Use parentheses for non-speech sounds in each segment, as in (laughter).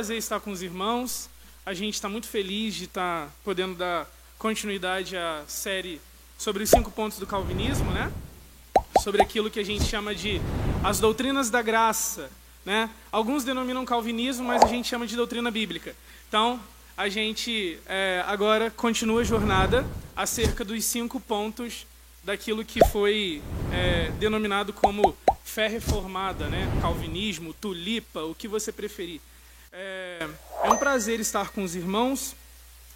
prazer estar com os irmãos. A gente está muito feliz de estar podendo dar continuidade à série sobre os cinco pontos do calvinismo, né? Sobre aquilo que a gente chama de as doutrinas da graça, né? Alguns denominam calvinismo, mas a gente chama de doutrina bíblica. Então, a gente é, agora continua a jornada acerca dos cinco pontos daquilo que foi é, denominado como fé reformada, né? calvinismo, tulipa, o que você preferir. É, é um prazer estar com os irmãos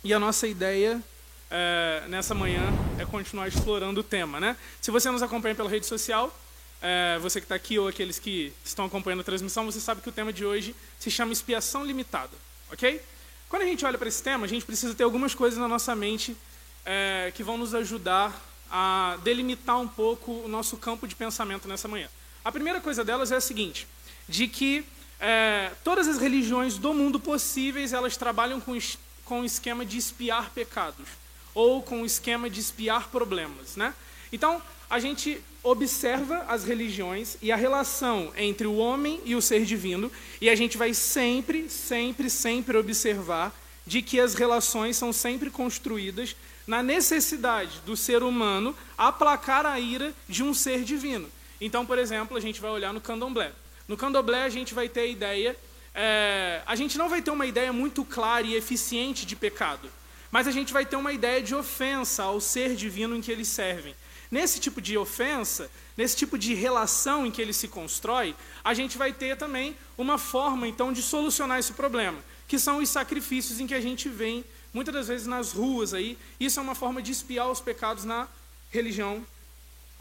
e a nossa ideia é, nessa manhã é continuar explorando o tema. Né? Se você nos acompanha pela rede social, é, você que está aqui ou aqueles que estão acompanhando a transmissão, você sabe que o tema de hoje se chama expiação limitada, ok? Quando a gente olha para esse tema, a gente precisa ter algumas coisas na nossa mente é, que vão nos ajudar a delimitar um pouco o nosso campo de pensamento nessa manhã. A primeira coisa delas é a seguinte, de que é, todas as religiões do mundo possíveis, elas trabalham com, com o esquema de espiar pecados, ou com o esquema de espiar problemas. Né? Então, a gente observa as religiões e a relação entre o homem e o ser divino, e a gente vai sempre, sempre, sempre observar de que as relações são sempre construídas na necessidade do ser humano aplacar a ira de um ser divino. Então, por exemplo, a gente vai olhar no candomblé. No candomblé, a gente vai ter a ideia. É, a gente não vai ter uma ideia muito clara e eficiente de pecado, mas a gente vai ter uma ideia de ofensa ao ser divino em que eles servem. Nesse tipo de ofensa, nesse tipo de relação em que ele se constrói, a gente vai ter também uma forma, então, de solucionar esse problema, que são os sacrifícios em que a gente vem muitas das vezes nas ruas aí. Isso é uma forma de espiar os pecados na religião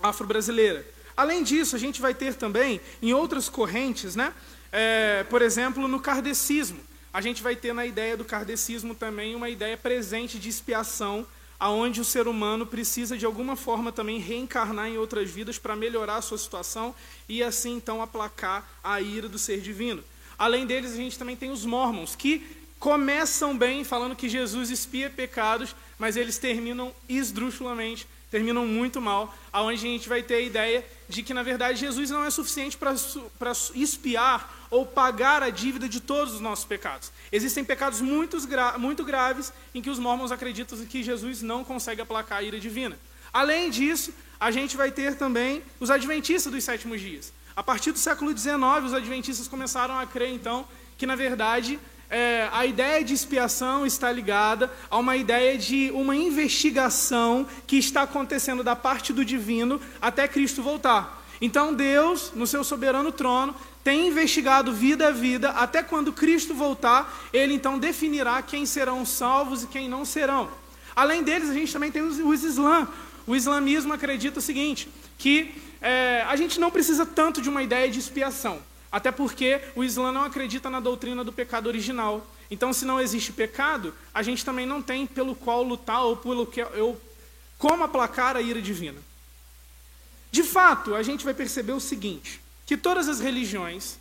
afro-brasileira. Além disso, a gente vai ter também em outras correntes, né? É, por exemplo, no kardecismo. A gente vai ter na ideia do kardecismo também uma ideia presente de expiação, aonde o ser humano precisa de alguma forma também reencarnar em outras vidas para melhorar a sua situação e assim então aplacar a ira do ser divino. Além deles, a gente também tem os mormons, que começam bem falando que Jesus expia pecados, mas eles terminam esdrúxulamente, terminam muito mal, aonde a gente vai ter a ideia de que, na verdade, Jesus não é suficiente para expiar ou pagar a dívida de todos os nossos pecados. Existem pecados muito, gra muito graves em que os mormons acreditam que Jesus não consegue aplacar a ira divina. Além disso, a gente vai ter também os adventistas dos sétimos dias. A partir do século XIX, os adventistas começaram a crer, então, que, na verdade, é, a ideia de expiação está ligada a uma ideia de uma investigação que está acontecendo da parte do divino até Cristo voltar. Então Deus, no seu soberano trono, tem investigado vida a vida, até quando Cristo voltar, ele então definirá quem serão salvos e quem não serão. Além deles, a gente também tem os, os Islã. O islamismo acredita o seguinte, que é, a gente não precisa tanto de uma ideia de expiação. Até porque o Islã não acredita na doutrina do pecado original. Então, se não existe pecado, a gente também não tem pelo qual lutar ou pelo que eu como aplacar a ira divina. De fato, a gente vai perceber o seguinte: que todas as religiões,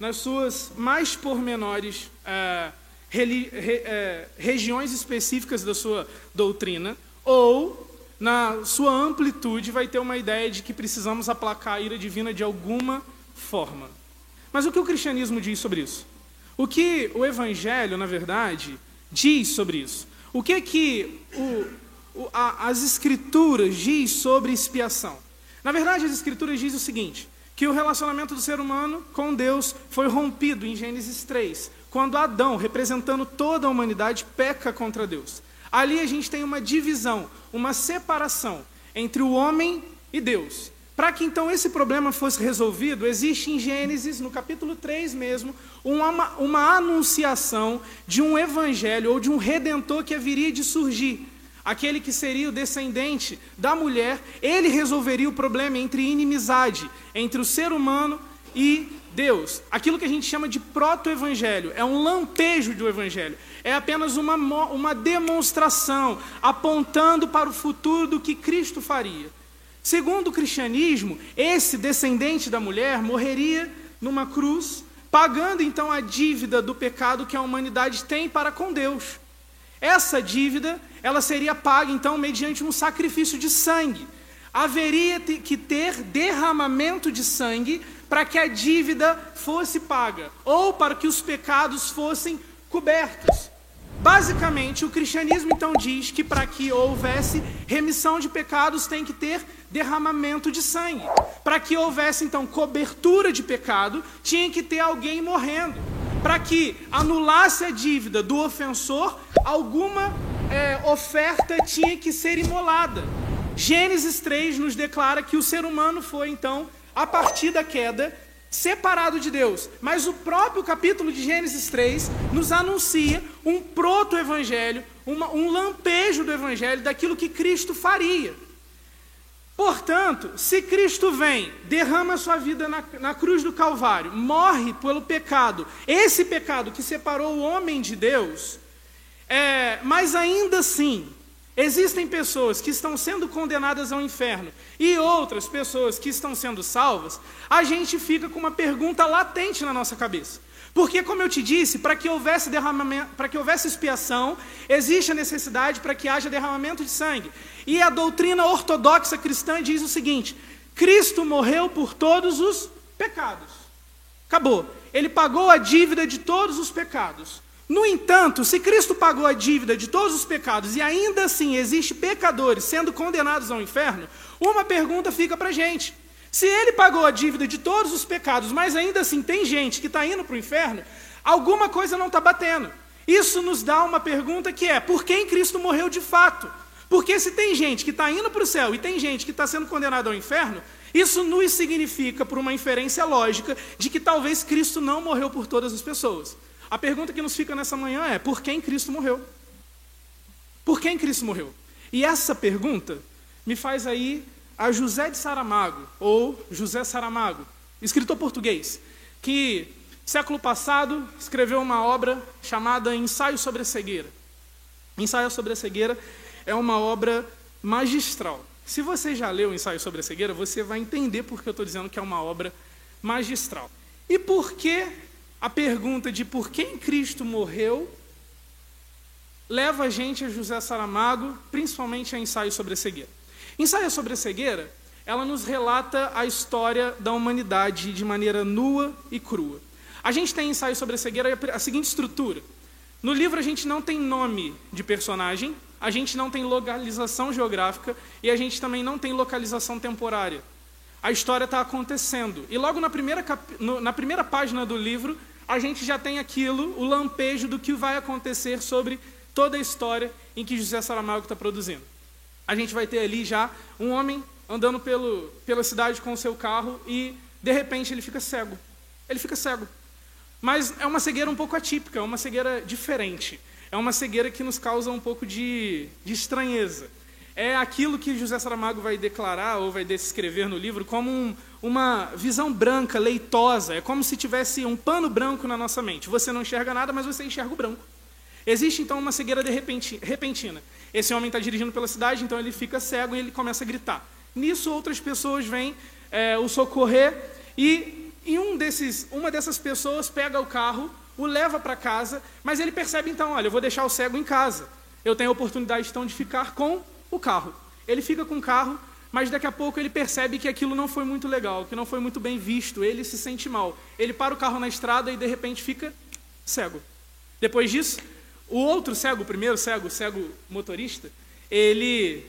nas suas mais pormenores é, reli, re, é, regiões específicas da sua doutrina, ou na sua amplitude, vai ter uma ideia de que precisamos aplacar a ira divina de alguma forma. Mas o que o cristianismo diz sobre isso? O que o evangelho, na verdade, diz sobre isso? O que que o, o, a, as escrituras diz sobre expiação? Na verdade, as escrituras dizem o seguinte, que o relacionamento do ser humano com Deus foi rompido em Gênesis 3, quando Adão, representando toda a humanidade, peca contra Deus. Ali a gente tem uma divisão, uma separação entre o homem e Deus. Para que então esse problema fosse resolvido, existe em Gênesis, no capítulo 3 mesmo, uma, uma anunciação de um evangelho ou de um redentor que haveria de surgir. Aquele que seria o descendente da mulher, ele resolveria o problema entre inimizade entre o ser humano e Deus. Aquilo que a gente chama de proto-evangelho, é um lampejo do evangelho. É apenas uma, uma demonstração apontando para o futuro do que Cristo faria. Segundo o cristianismo, esse descendente da mulher morreria numa cruz, pagando então a dívida do pecado que a humanidade tem para com Deus. Essa dívida, ela seria paga então mediante um sacrifício de sangue. Haveria que ter derramamento de sangue para que a dívida fosse paga ou para que os pecados fossem cobertos. Basicamente, o cristianismo então diz que para que houvesse remissão de pecados tem que ter derramamento de sangue. Para que houvesse então cobertura de pecado, tinha que ter alguém morrendo. Para que anulasse a dívida do ofensor, alguma é, oferta tinha que ser imolada. Gênesis 3 nos declara que o ser humano foi então, a partir da queda, separado de Deus. Mas o próprio capítulo de Gênesis 3 nos anuncia um proto-evangelho, um lampejo do evangelho daquilo que Cristo faria. Portanto, se Cristo vem, derrama sua vida na, na cruz do Calvário, morre pelo pecado, esse pecado que separou o homem de Deus, é, mas ainda assim, Existem pessoas que estão sendo condenadas ao inferno e outras pessoas que estão sendo salvas, a gente fica com uma pergunta latente na nossa cabeça. Porque, como eu te disse, para que houvesse derramamento, para que houvesse expiação, existe a necessidade para que haja derramamento de sangue. E a doutrina ortodoxa cristã diz o seguinte: Cristo morreu por todos os pecados. Acabou. Ele pagou a dívida de todos os pecados. No entanto, se Cristo pagou a dívida de todos os pecados e ainda assim existe pecadores sendo condenados ao inferno, uma pergunta fica para a gente. Se ele pagou a dívida de todos os pecados, mas ainda assim tem gente que está indo para o inferno, alguma coisa não está batendo. Isso nos dá uma pergunta que é: por quem Cristo morreu de fato? Porque se tem gente que está indo para o céu e tem gente que está sendo condenada ao inferno, isso nos significa, por uma inferência lógica, de que talvez Cristo não morreu por todas as pessoas. A pergunta que nos fica nessa manhã é: por quem Cristo morreu? Por quem Cristo morreu? E essa pergunta me faz aí a José de Saramago, ou José Saramago, escritor português, que século passado escreveu uma obra chamada Ensaio sobre a Cegueira. Ensaio sobre a Cegueira é uma obra magistral. Se você já leu Ensaio sobre a Cegueira, você vai entender porque eu estou dizendo que é uma obra magistral. E por que a pergunta de por quem Cristo morreu leva a gente a José Saramago, principalmente a ensaio sobre a cegueira. Ensaio sobre a cegueira, ela nos relata a história da humanidade de maneira nua e crua. A gente tem ensaio sobre a cegueira a seguinte estrutura. No livro a gente não tem nome de personagem, a gente não tem localização geográfica e a gente também não tem localização temporária. A história está acontecendo. E logo na primeira, cap... na primeira página do livro, a gente já tem aquilo, o lampejo do que vai acontecer sobre toda a história em que José Saramago está produzindo. A gente vai ter ali já um homem andando pelo, pela cidade com o seu carro e, de repente, ele fica cego. Ele fica cego. Mas é uma cegueira um pouco atípica, é uma cegueira diferente. É uma cegueira que nos causa um pouco de, de estranheza é aquilo que José Saramago vai declarar ou vai descrever no livro como um, uma visão branca, leitosa. É como se tivesse um pano branco na nossa mente. Você não enxerga nada, mas você enxerga o branco. Existe então uma cegueira de repentina. Esse homem está dirigindo pela cidade, então ele fica cego e ele começa a gritar. Nisso, outras pessoas vêm é, o socorrer e, e um desses, uma dessas pessoas pega o carro, o leva para casa, mas ele percebe então: olha, eu vou deixar o cego em casa. Eu tenho a oportunidade então de ficar com o carro. Ele fica com o carro, mas daqui a pouco ele percebe que aquilo não foi muito legal, que não foi muito bem visto, ele se sente mal. Ele para o carro na estrada e de repente fica cego. Depois disso, o outro cego, o primeiro cego, o cego motorista, ele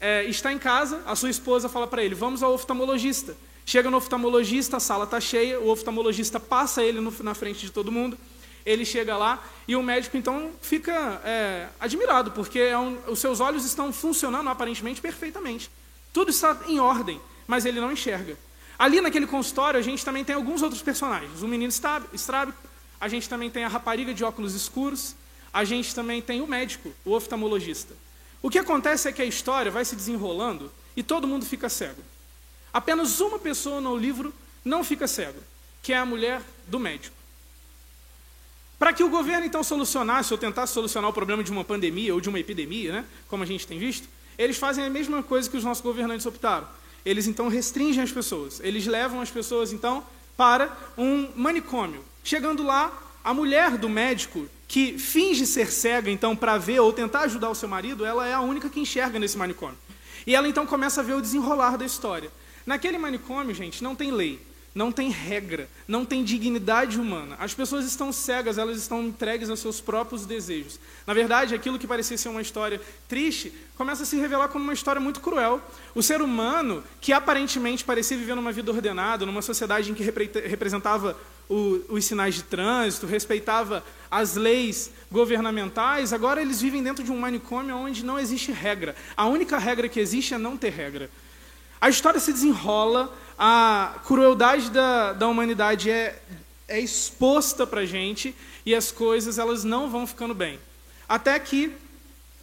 é, está em casa, a sua esposa fala para ele: vamos ao oftalmologista. Chega no oftalmologista, a sala está cheia, o oftalmologista passa ele no, na frente de todo mundo ele chega lá e o médico então fica é, admirado, porque é um, os seus olhos estão funcionando aparentemente perfeitamente. Tudo está em ordem, mas ele não enxerga. Ali naquele consultório a gente também tem alguns outros personagens. O menino estrábico, a gente também tem a rapariga de óculos escuros, a gente também tem o médico, o oftalmologista. O que acontece é que a história vai se desenrolando e todo mundo fica cego. Apenas uma pessoa no livro não fica cego, que é a mulher do médico. Para que o governo então solucionasse ou tentasse solucionar o problema de uma pandemia ou de uma epidemia, né, como a gente tem visto, eles fazem a mesma coisa que os nossos governantes optaram. Eles então restringem as pessoas. Eles levam as pessoas então para um manicômio. Chegando lá, a mulher do médico que finge ser cega então para ver ou tentar ajudar o seu marido, ela é a única que enxerga nesse manicômio. E ela então começa a ver o desenrolar da história. Naquele manicômio, gente, não tem lei. Não tem regra, não tem dignidade humana. As pessoas estão cegas, elas estão entregues aos seus próprios desejos. Na verdade, aquilo que parecia ser uma história triste começa a se revelar como uma história muito cruel. O ser humano, que aparentemente parecia viver numa vida ordenada, numa sociedade em que representava o, os sinais de trânsito, respeitava as leis governamentais, agora eles vivem dentro de um manicômio onde não existe regra. A única regra que existe é não ter regra. A história se desenrola, a crueldade da, da humanidade é, é exposta para a gente e as coisas elas não vão ficando bem. Até que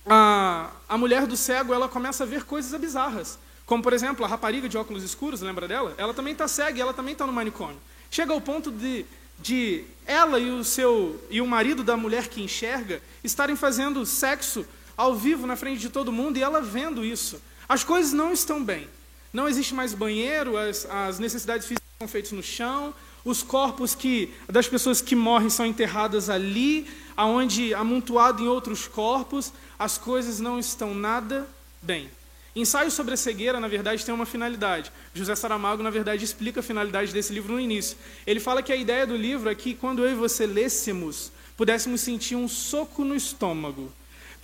a, a mulher do cego ela começa a ver coisas bizarras. Como, por exemplo, a rapariga de óculos escuros, lembra dela? Ela também está cega e ela também está no manicômio. Chega ao ponto de, de ela e o seu e o marido da mulher que enxerga estarem fazendo sexo ao vivo na frente de todo mundo e ela vendo isso. As coisas não estão bem. Não existe mais banheiro, as, as necessidades físicas são feitas no chão, os corpos que das pessoas que morrem são enterradas ali, aonde amontoado em outros corpos, as coisas não estão nada bem. Ensaio sobre a cegueira, na verdade, tem uma finalidade. José Saramago, na verdade, explica a finalidade desse livro no início. Ele fala que a ideia do livro é que, quando eu e você lêssemos, pudéssemos sentir um soco no estômago,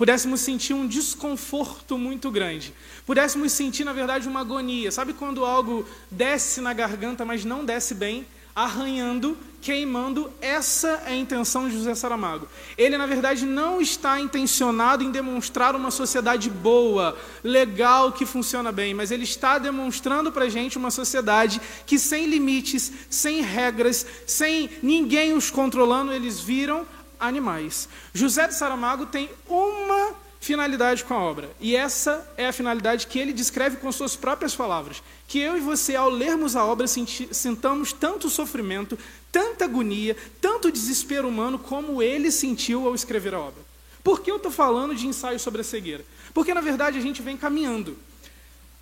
pudéssemos sentir um desconforto muito grande, pudéssemos sentir, na verdade, uma agonia. Sabe quando algo desce na garganta, mas não desce bem? arranhando, queimando. Essa é a intenção de José Saramago. Ele, na verdade, não está intencionado em demonstrar uma sociedade boa, legal, que funciona bem, mas ele está demonstrando para a gente uma sociedade que, sem limites, sem regras, sem ninguém os controlando, eles viram animais. José de Saramago tem uma finalidade com a obra. E essa é a finalidade que ele descreve com suas próprias palavras. Que eu e você, ao lermos a obra, sintamos tanto sofrimento, tanta agonia, tanto desespero humano como ele sentiu ao escrever a obra. Por que eu estou falando de ensaio sobre a cegueira? Porque, na verdade, a gente vem caminhando.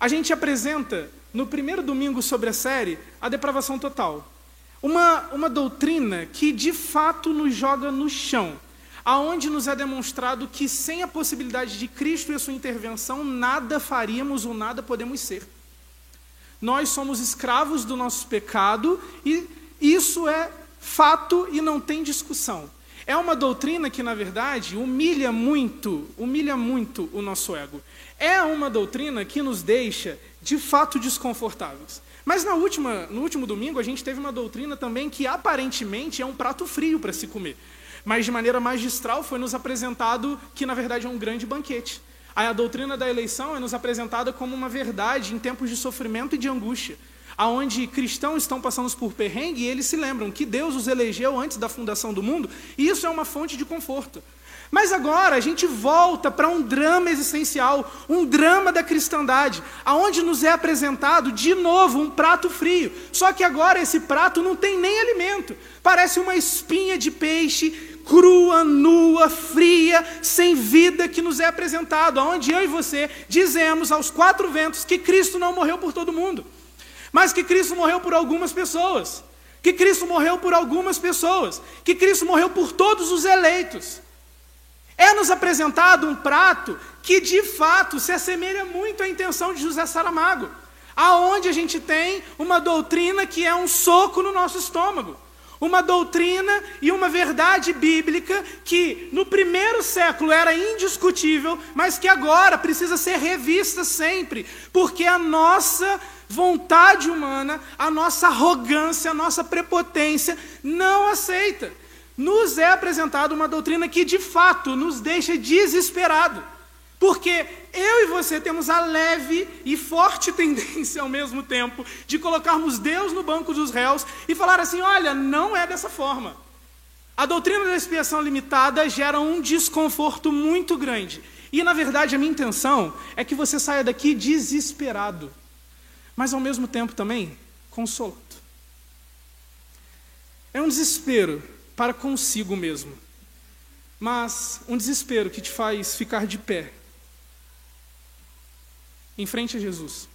A gente apresenta, no primeiro domingo sobre a série, a depravação total. Uma, uma doutrina que, de fato, nos joga no chão aonde nos é demonstrado que sem a possibilidade de Cristo e a sua intervenção, nada faríamos ou nada podemos ser. Nós somos escravos do nosso pecado e isso é fato e não tem discussão. É uma doutrina que, na verdade, humilha muito, humilha muito o nosso ego. É uma doutrina que nos deixa, de fato, desconfortáveis. Mas na última, no último domingo a gente teve uma doutrina também que aparentemente é um prato frio para se comer mas de maneira magistral foi nos apresentado que, na verdade, é um grande banquete. A doutrina da eleição é nos apresentada como uma verdade em tempos de sofrimento e de angústia, aonde cristãos estão passando por perrengue e eles se lembram que Deus os elegeu antes da fundação do mundo, e isso é uma fonte de conforto. Mas agora a gente volta para um drama existencial, um drama da cristandade, aonde nos é apresentado de novo um prato frio. Só que agora esse prato não tem nem alimento. Parece uma espinha de peixe crua, nua, fria, sem vida que nos é apresentado, onde eu e você dizemos aos quatro ventos que Cristo não morreu por todo mundo, mas que Cristo morreu por algumas pessoas, que Cristo morreu por algumas pessoas, que Cristo morreu por todos os eleitos. É nos apresentado um prato que de fato se assemelha muito à intenção de José Saramago, aonde a gente tem uma doutrina que é um soco no nosso estômago uma doutrina e uma verdade bíblica que no primeiro século era indiscutível, mas que agora precisa ser revista sempre, porque a nossa vontade humana, a nossa arrogância, a nossa prepotência não aceita. Nos é apresentada uma doutrina que de fato nos deixa desesperados. Porque eu e você temos a leve e forte (laughs) tendência ao mesmo tempo de colocarmos Deus no banco dos réus e falar assim: olha, não é dessa forma. A doutrina da expiação limitada gera um desconforto muito grande. E, na verdade, a minha intenção é que você saia daqui desesperado, mas ao mesmo tempo também consolado. É um desespero para consigo mesmo, mas um desespero que te faz ficar de pé em frente a Jesus.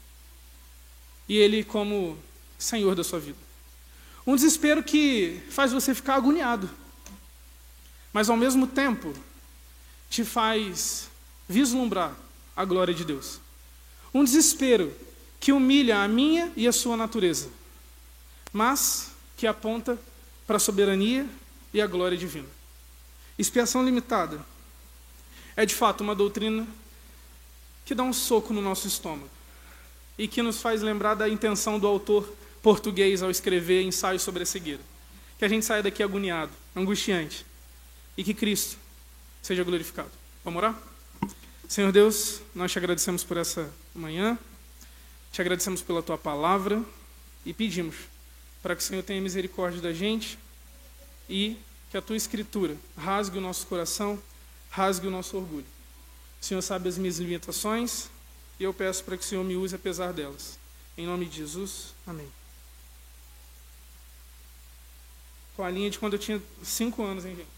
E Ele como Senhor da sua vida. Um desespero que faz você ficar agoniado, mas ao mesmo tempo te faz vislumbrar a glória de Deus. Um desespero que humilha a minha e a sua natureza, mas que aponta para a soberania e a glória divina. Expiação limitada é de fato uma doutrina que dá um soco no nosso estômago e que nos faz lembrar da intenção do autor português ao escrever ensaio sobre a cegueira. Que a gente saia daqui agoniado, angustiante e que Cristo seja glorificado. Vamos orar? Senhor Deus, nós te agradecemos por essa manhã, te agradecemos pela tua palavra e pedimos para que o Senhor tenha misericórdia da gente e que a tua escritura rasgue o nosso coração, rasgue o nosso orgulho. O Senhor sabe as minhas limitações e eu peço para que o Senhor me use apesar delas. Em nome de Jesus, amém. Com a linha de quando eu tinha cinco anos, hein, gente?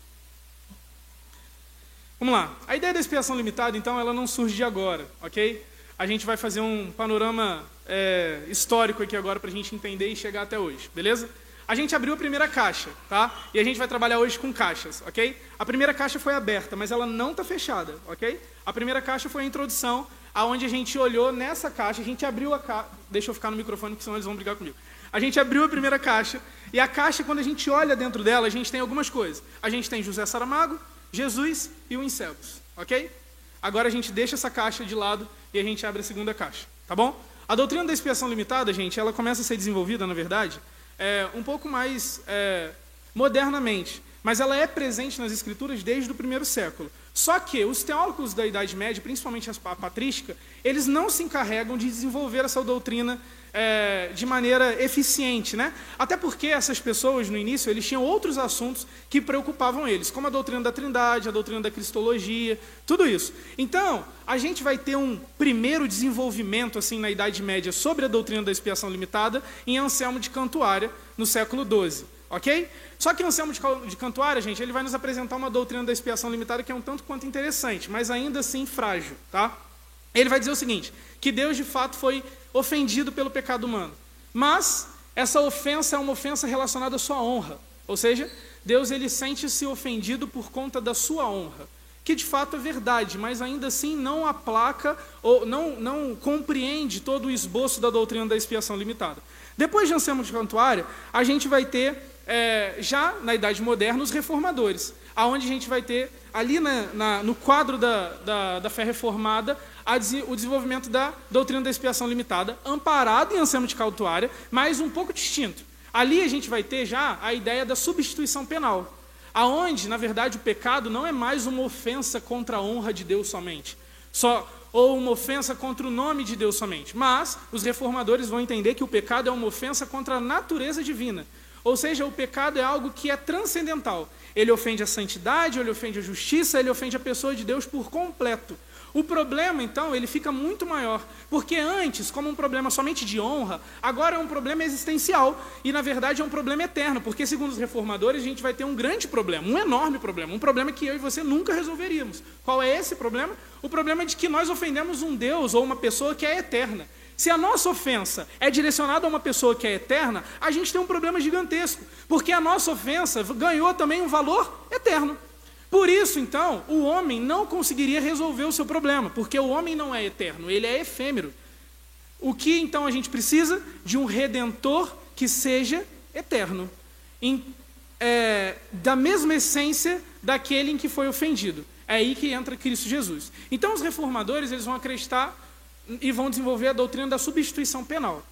Vamos lá. A ideia da expiação limitada, então, ela não surge de agora, ok? A gente vai fazer um panorama é, histórico aqui agora para a gente entender e chegar até hoje, beleza? A gente abriu a primeira caixa, tá? E a gente vai trabalhar hoje com caixas, ok? A primeira caixa foi aberta, mas ela não está fechada, ok? A primeira caixa foi a introdução, aonde a gente olhou nessa caixa, a gente abriu a caixa. Deixa eu ficar no microfone, porque senão eles vão brigar comigo. A gente abriu a primeira caixa, e a caixa, quando a gente olha dentro dela, a gente tem algumas coisas. A gente tem José Saramago, Jesus e o Incelbos, ok? Agora a gente deixa essa caixa de lado e a gente abre a segunda caixa, tá bom? A doutrina da expiação limitada, gente, ela começa a ser desenvolvida, na verdade, é, um pouco mais é, modernamente, mas ela é presente nas escrituras desde o primeiro século. Só que os teólogos da Idade Média, principalmente a patrística, eles não se encarregam de desenvolver essa doutrina é, de maneira eficiente, né? Até porque essas pessoas, no início, eles tinham outros assuntos que preocupavam eles, como a doutrina da trindade, a doutrina da cristologia, tudo isso. Então, a gente vai ter um primeiro desenvolvimento, assim, na Idade Média sobre a doutrina da expiação limitada em Anselmo de Cantuária, no século XII, ok? Só que Anselmo de Cantuária, gente, ele vai nos apresentar uma doutrina da expiação limitada que é um tanto quanto interessante, mas ainda assim frágil, tá? Ele vai dizer o seguinte, que Deus de fato foi ofendido pelo pecado humano, mas essa ofensa é uma ofensa relacionada à sua honra, ou seja, Deus ele sente-se ofendido por conta da sua honra, que de fato é verdade, mas ainda assim não aplaca ou não, não compreende todo o esboço da doutrina da expiação limitada. Depois de Anselmo de Cantuária, a gente vai ter é, já na Idade Moderna, os reformadores, aonde a gente vai ter, ali na, na, no quadro da, da, da fé reformada, o desenvolvimento da doutrina da expiação limitada, amparado em Anselmo de Cautuária, mas um pouco distinto. Ali a gente vai ter já a ideia da substituição penal, aonde, na verdade, o pecado não é mais uma ofensa contra a honra de Deus somente, só ou uma ofensa contra o nome de Deus somente, mas os reformadores vão entender que o pecado é uma ofensa contra a natureza divina, ou seja, o pecado é algo que é transcendental. Ele ofende a santidade, ele ofende a justiça, ele ofende a pessoa de Deus por completo. O problema, então, ele fica muito maior, porque antes, como um problema somente de honra, agora é um problema existencial e, na verdade, é um problema eterno, porque, segundo os reformadores, a gente vai ter um grande problema, um enorme problema, um problema que eu e você nunca resolveríamos. Qual é esse problema? O problema é de que nós ofendemos um Deus ou uma pessoa que é eterna. Se a nossa ofensa é direcionada a uma pessoa que é eterna, a gente tem um problema gigantesco, porque a nossa ofensa ganhou também um valor eterno. Por isso, então, o homem não conseguiria resolver o seu problema, porque o homem não é eterno, ele é efêmero. O que então a gente precisa? De um redentor que seja eterno, em, é, da mesma essência daquele em que foi ofendido. É aí que entra Cristo Jesus. Então, os reformadores eles vão acreditar e vão desenvolver a doutrina da substituição penal.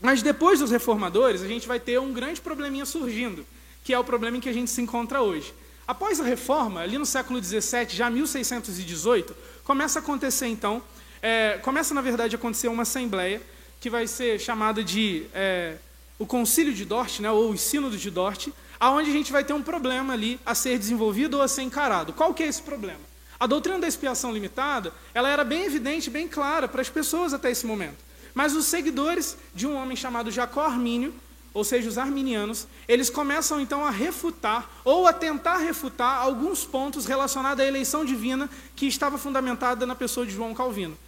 Mas depois dos reformadores, a gente vai ter um grande probleminha surgindo, que é o problema em que a gente se encontra hoje. Após a reforma, ali no século XVII, já 1618, começa a acontecer então, é, começa na verdade a acontecer uma assembleia que vai ser chamada de é, o Concílio de Dort, né, ou o Sínodo de Dort, aonde a gente vai ter um problema ali a ser desenvolvido ou a ser encarado. Qual que é esse problema? A doutrina da expiação limitada, ela era bem evidente, bem clara para as pessoas até esse momento. Mas os seguidores de um homem chamado Jacó Armínio, ou seja, os arminianos, eles começam então a refutar ou a tentar refutar alguns pontos relacionados à eleição divina que estava fundamentada na pessoa de João Calvino.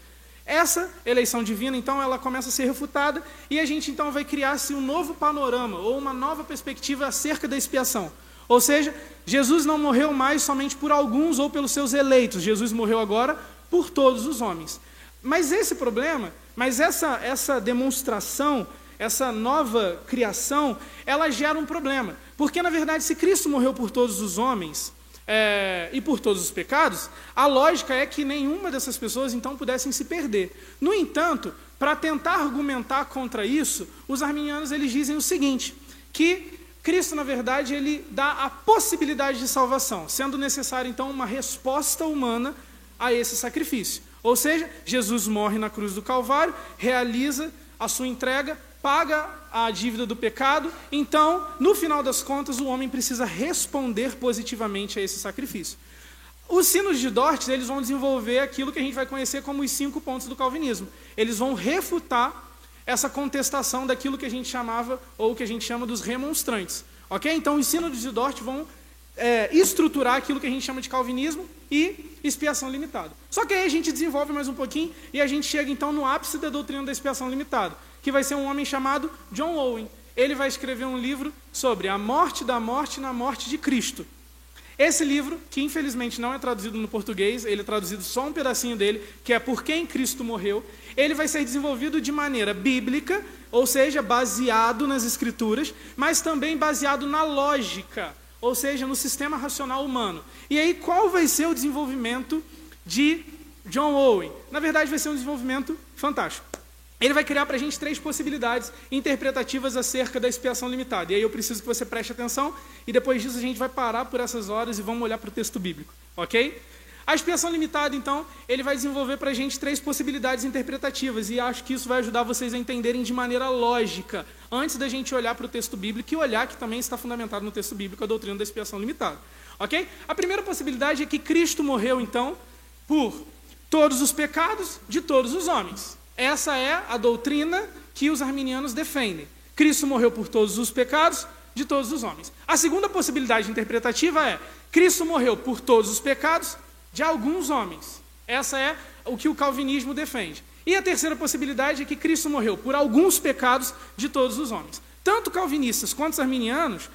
Essa eleição divina, então, ela começa a ser refutada e a gente então vai criar-se um novo panorama ou uma nova perspectiva acerca da expiação. Ou seja, Jesus não morreu mais somente por alguns ou pelos seus eleitos, Jesus morreu agora por todos os homens. Mas esse problema, mas essa, essa demonstração, essa nova criação, ela gera um problema. Porque, na verdade, se Cristo morreu por todos os homens é, e por todos os pecados, a lógica é que nenhuma dessas pessoas então pudessem se perder. No entanto, para tentar argumentar contra isso, os arminianos eles dizem o seguinte, que Cristo, na verdade, ele dá a possibilidade de salvação, sendo necessária então uma resposta humana a esse sacrifício. Ou seja, Jesus morre na cruz do Calvário, realiza a sua entrega, paga a dívida do pecado, então, no final das contas, o homem precisa responder positivamente a esse sacrifício. Os sinos de Dort, eles vão desenvolver aquilo que a gente vai conhecer como os cinco pontos do calvinismo. Eles vão refutar essa contestação daquilo que a gente chamava, ou que a gente chama dos remonstrantes. Ok? Então, os sinos de Dort vão é, estruturar aquilo que a gente chama de calvinismo e expiação limitada. Só que aí a gente desenvolve mais um pouquinho e a gente chega então no ápice da doutrina da expiação limitada, que vai ser um homem chamado John Owen. Ele vai escrever um livro sobre a morte da morte na morte de Cristo. Esse livro, que infelizmente não é traduzido no português, ele é traduzido só um pedacinho dele, que é Por quem Cristo morreu, ele vai ser desenvolvido de maneira bíblica, ou seja, baseado nas escrituras, mas também baseado na lógica, ou seja, no sistema racional humano. E aí qual vai ser o desenvolvimento de John Owen? Na verdade, vai ser um desenvolvimento fantástico. Ele vai criar para a gente três possibilidades interpretativas acerca da expiação limitada. E aí eu preciso que você preste atenção, e depois disso a gente vai parar por essas horas e vamos olhar para o texto bíblico, ok? A expiação limitada, então, ele vai desenvolver para a gente três possibilidades interpretativas, e acho que isso vai ajudar vocês a entenderem de maneira lógica, antes da gente olhar para o texto bíblico e olhar que também está fundamentado no texto bíblico a doutrina da expiação limitada. Ok? A primeira possibilidade é que Cristo morreu, então, por todos os pecados de todos os homens. Essa é a doutrina que os arminianos defendem. Cristo morreu por todos os pecados de todos os homens. A segunda possibilidade interpretativa é: Cristo morreu por todos os pecados de alguns homens. Essa é o que o calvinismo defende. E a terceira possibilidade é que Cristo morreu por alguns pecados de todos os homens. Tanto calvinistas quanto os arminianos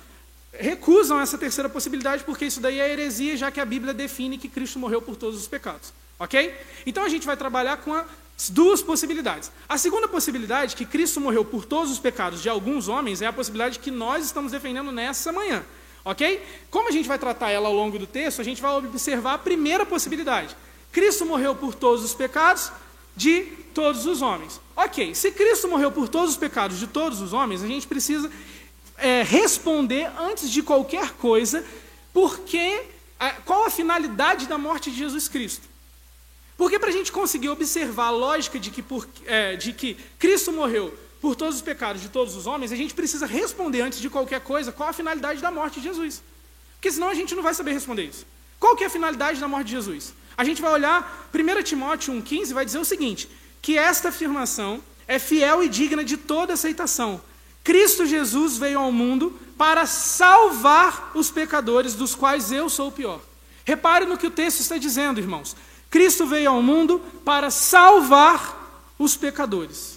recusam essa terceira possibilidade porque isso daí é heresia, já que a Bíblia define que Cristo morreu por todos os pecados. Ok? Então a gente vai trabalhar com as duas possibilidades. A segunda possibilidade, que Cristo morreu por todos os pecados de alguns homens, é a possibilidade que nós estamos defendendo nessa manhã. Ok? Como a gente vai tratar ela ao longo do texto, a gente vai observar a primeira possibilidade. Cristo morreu por todos os pecados de todos os homens. Ok, se Cristo morreu por todos os pecados de todos os homens, a gente precisa é, responder antes de qualquer coisa porque, qual a finalidade da morte de Jesus Cristo. Porque para a gente conseguir observar a lógica de que, por, é, de que Cristo morreu por todos os pecados de todos os homens, a gente precisa responder antes de qualquer coisa qual a finalidade da morte de Jesus. Porque senão a gente não vai saber responder isso. Qual que é a finalidade da morte de Jesus? A gente vai olhar 1 Timóteo 1,15 e vai dizer o seguinte: que esta afirmação é fiel e digna de toda aceitação. Cristo Jesus veio ao mundo para salvar os pecadores, dos quais eu sou o pior. Repare no que o texto está dizendo, irmãos. Cristo veio ao mundo para salvar os pecadores.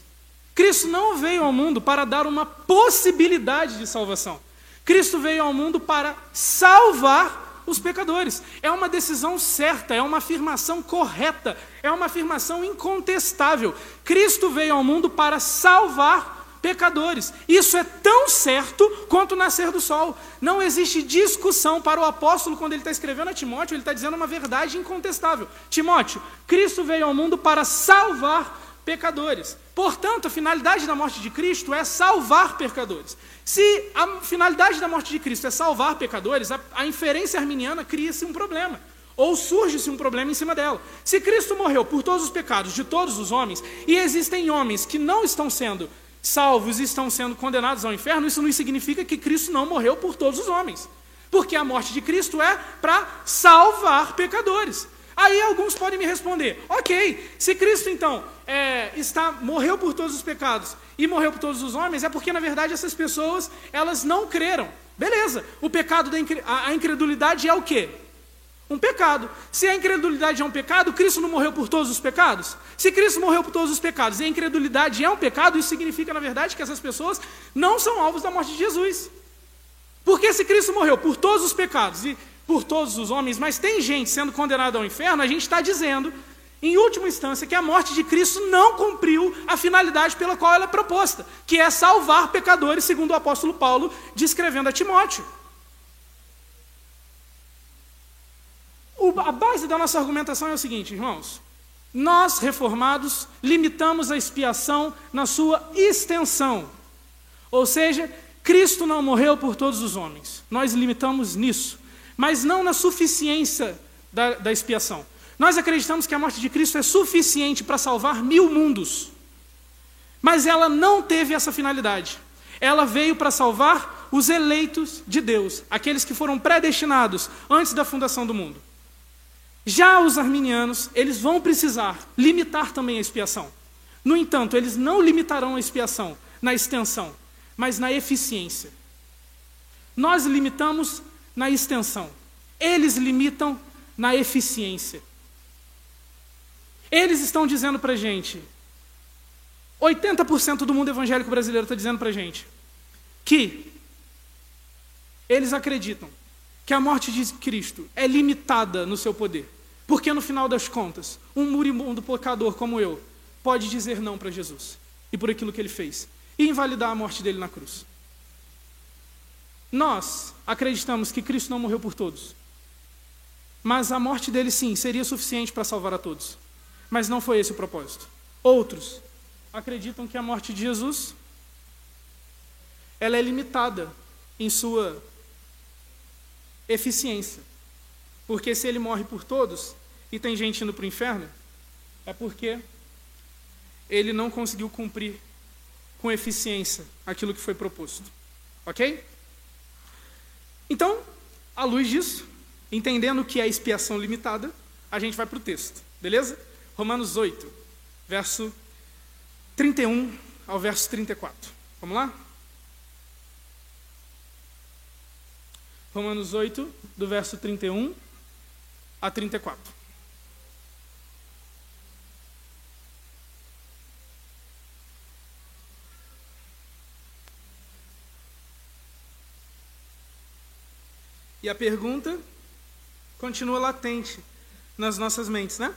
Cristo não veio ao mundo para dar uma possibilidade de salvação. Cristo veio ao mundo para salvar os pecadores. É uma decisão certa, é uma afirmação correta, é uma afirmação incontestável. Cristo veio ao mundo para salvar pecadores. Isso é tão certo quanto o nascer do sol. Não existe discussão para o apóstolo quando ele está escrevendo a Timóteo, ele está dizendo uma verdade incontestável. Timóteo, Cristo veio ao mundo para salvar pecadores. Portanto, a finalidade da morte de Cristo é salvar pecadores. Se a finalidade da morte de Cristo é salvar pecadores, a, a inferência arminiana cria-se um problema. Ou surge-se um problema em cima dela. Se Cristo morreu por todos os pecados de todos os homens, e existem homens que não estão sendo salvos e estão sendo condenados ao inferno, isso não significa que Cristo não morreu por todos os homens. Porque a morte de Cristo é para salvar pecadores. Aí alguns podem me responder: ok, se Cristo então é, está morreu por todos os pecados e morreu por todos os homens, é porque na verdade essas pessoas elas não creram. Beleza? O pecado da a incredulidade é o quê? Um pecado. Se a incredulidade é um pecado, Cristo não morreu por todos os pecados? Se Cristo morreu por todos os pecados e a incredulidade é um pecado, isso significa, na verdade, que essas pessoas não são alvos da morte de Jesus. Porque se Cristo morreu por todos os pecados e por todos os homens, mas tem gente sendo condenada ao inferno, a gente está dizendo, em última instância, que a morte de Cristo não cumpriu a finalidade pela qual ela é proposta, que é salvar pecadores, segundo o apóstolo Paulo descrevendo a Timóteo. A base da nossa argumentação é o seguinte, irmãos: nós, reformados, limitamos a expiação na sua extensão. Ou seja, Cristo não morreu por todos os homens. Nós limitamos nisso. Mas não na suficiência da, da expiação. Nós acreditamos que a morte de Cristo é suficiente para salvar mil mundos. Mas ela não teve essa finalidade. Ela veio para salvar os eleitos de Deus, aqueles que foram predestinados antes da fundação do mundo. Já os arminianos, eles vão precisar limitar também a expiação. No entanto, eles não limitarão a expiação na extensão, mas na eficiência. Nós limitamos na extensão. Eles limitam na eficiência. Eles estão dizendo para a gente, 80% do mundo evangélico brasileiro está dizendo para a gente, que eles acreditam que a morte de Cristo é limitada no seu poder. Porque no final das contas, um moribundo pecador como eu pode dizer não para Jesus e por aquilo que ele fez e invalidar a morte dele na cruz. Nós acreditamos que Cristo não morreu por todos. Mas a morte dele, sim, seria suficiente para salvar a todos. Mas não foi esse o propósito. Outros acreditam que a morte de Jesus ela é limitada em sua eficiência. Porque se ele morre por todos e tem gente indo para o inferno, é porque ele não conseguiu cumprir com eficiência aquilo que foi proposto. Ok? Então, à luz disso, entendendo que é expiação limitada, a gente vai para o texto, beleza? Romanos 8, verso 31 ao verso 34. Vamos lá? Romanos 8, do verso 31 a 34. E a pergunta continua latente nas nossas mentes, né?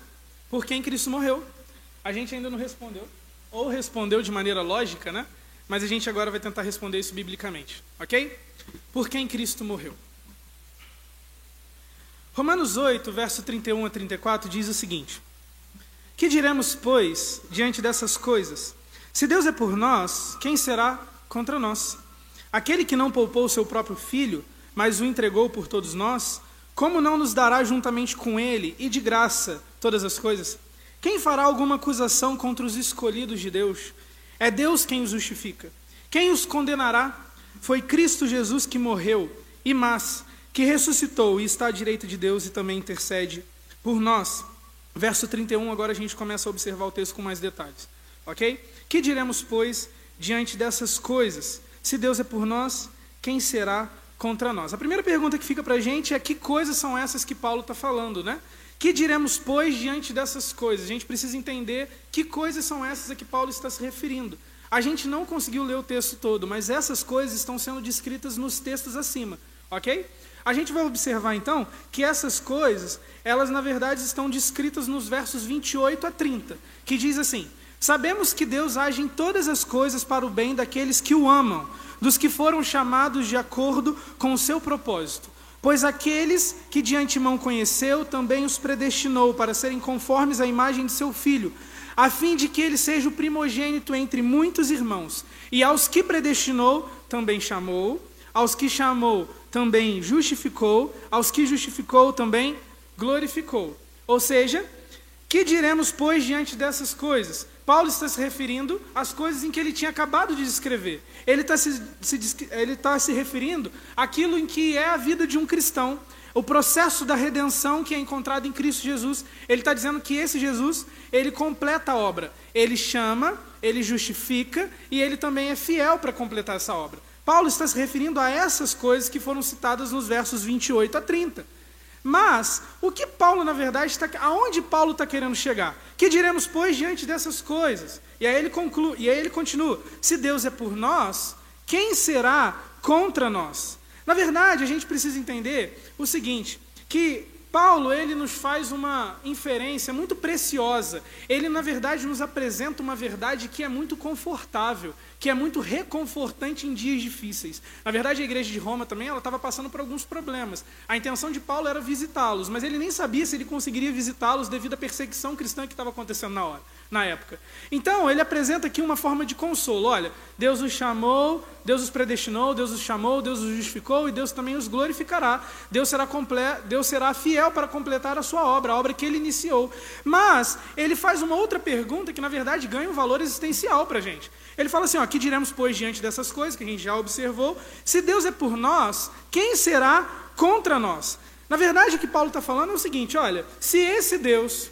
Por quem Cristo morreu? A gente ainda não respondeu, ou respondeu de maneira lógica, né? Mas a gente agora vai tentar responder isso biblicamente, ok? Por quem Cristo morreu? Romanos 8, verso 31 a 34 diz o seguinte: Que diremos, pois, diante dessas coisas? Se Deus é por nós, quem será contra nós? Aquele que não poupou o seu próprio filho, mas o entregou por todos nós, como não nos dará juntamente com ele e de graça todas as coisas? Quem fará alguma acusação contra os escolhidos de Deus? É Deus quem os justifica. Quem os condenará? Foi Cristo Jesus que morreu, e mas que ressuscitou e está à direita de Deus e também intercede por nós. Verso 31, agora a gente começa a observar o texto com mais detalhes. Ok? Que diremos, pois, diante dessas coisas? Se Deus é por nós, quem será contra nós? A primeira pergunta que fica para a gente é que coisas são essas que Paulo está falando, né? Que diremos, pois, diante dessas coisas? A gente precisa entender que coisas são essas a que Paulo está se referindo. A gente não conseguiu ler o texto todo, mas essas coisas estão sendo descritas nos textos acima, ok? A gente vai observar então que essas coisas, elas na verdade estão descritas nos versos 28 a 30, que diz assim: Sabemos que Deus age em todas as coisas para o bem daqueles que o amam, dos que foram chamados de acordo com o seu propósito. Pois aqueles que de antemão conheceu, também os predestinou para serem conformes à imagem de seu filho, a fim de que ele seja o primogênito entre muitos irmãos. E aos que predestinou, também chamou, aos que chamou, também justificou, aos que justificou também glorificou. Ou seja, que diremos, pois, diante dessas coisas? Paulo está se referindo às coisas em que ele tinha acabado de descrever. Ele está se, se, ele está se referindo àquilo em que é a vida de um cristão, o processo da redenção que é encontrado em Cristo Jesus. Ele está dizendo que esse Jesus, ele completa a obra. Ele chama, ele justifica e ele também é fiel para completar essa obra. Paulo está se referindo a essas coisas que foram citadas nos versos 28 a 30. Mas, o que Paulo, na verdade, está. Aonde Paulo está querendo chegar? Que diremos, pois, diante dessas coisas? E aí ele conclui, e aí ele continua: se Deus é por nós, quem será contra nós? Na verdade, a gente precisa entender o seguinte: que Paulo, ele nos faz uma inferência muito preciosa. Ele, na verdade, nos apresenta uma verdade que é muito confortável, que é muito reconfortante em dias difíceis. Na verdade, a igreja de Roma também, ela estava passando por alguns problemas. A intenção de Paulo era visitá-los, mas ele nem sabia se ele conseguiria visitá-los devido à perseguição cristã que estava acontecendo na hora na época. Então, ele apresenta aqui uma forma de consolo. Olha, Deus os chamou, Deus os predestinou, Deus os chamou, Deus os justificou e Deus também os glorificará. Deus será, comple... Deus será fiel para completar a sua obra, a obra que ele iniciou. Mas, ele faz uma outra pergunta que, na verdade, ganha um valor existencial para a gente. Ele fala assim: ó, que diremos, pois, diante dessas coisas que a gente já observou? Se Deus é por nós, quem será contra nós? Na verdade, o que Paulo está falando é o seguinte: olha, se esse Deus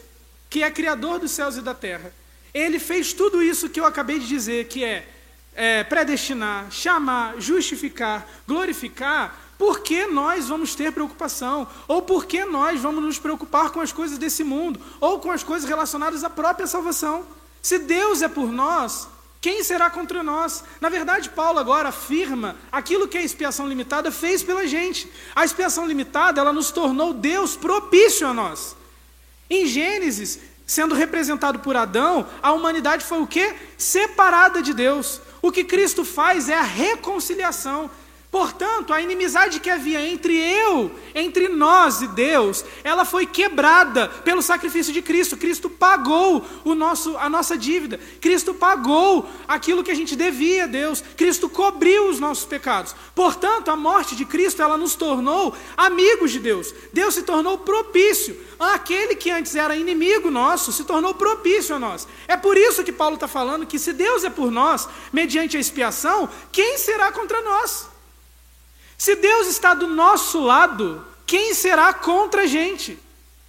que é criador dos céus e da terra, ele fez tudo isso que eu acabei de dizer, que é, é predestinar, chamar, justificar, glorificar, por que nós vamos ter preocupação? Ou por que nós vamos nos preocupar com as coisas desse mundo? Ou com as coisas relacionadas à própria salvação? Se Deus é por nós, quem será contra nós? Na verdade, Paulo agora afirma aquilo que a expiação limitada fez pela gente. A expiação limitada, ela nos tornou Deus propício a nós. Em Gênesis, sendo representado por Adão, a humanidade foi o quê? Separada de Deus. O que Cristo faz é a reconciliação. Portanto, a inimizade que havia entre eu, entre nós e Deus, ela foi quebrada pelo sacrifício de Cristo. Cristo pagou o nosso, a nossa dívida. Cristo pagou aquilo que a gente devia a Deus. Cristo cobriu os nossos pecados. Portanto, a morte de Cristo, ela nos tornou amigos de Deus. Deus se tornou propício. Aquele que antes era inimigo nosso se tornou propício a nós. É por isso que Paulo está falando que se Deus é por nós, mediante a expiação, quem será contra nós? Se Deus está do nosso lado, quem será contra a gente?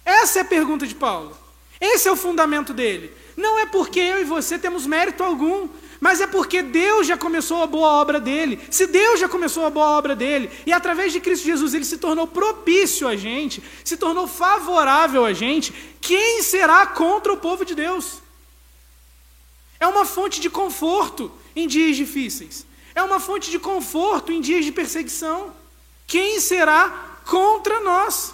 Essa é a pergunta de Paulo. Esse é o fundamento dele. Não é porque eu e você temos mérito algum, mas é porque Deus já começou a boa obra dele. Se Deus já começou a boa obra dele, e através de Cristo Jesus ele se tornou propício a gente, se tornou favorável a gente, quem será contra o povo de Deus? É uma fonte de conforto em dias difíceis é uma fonte de conforto em dias de perseguição. Quem será contra nós?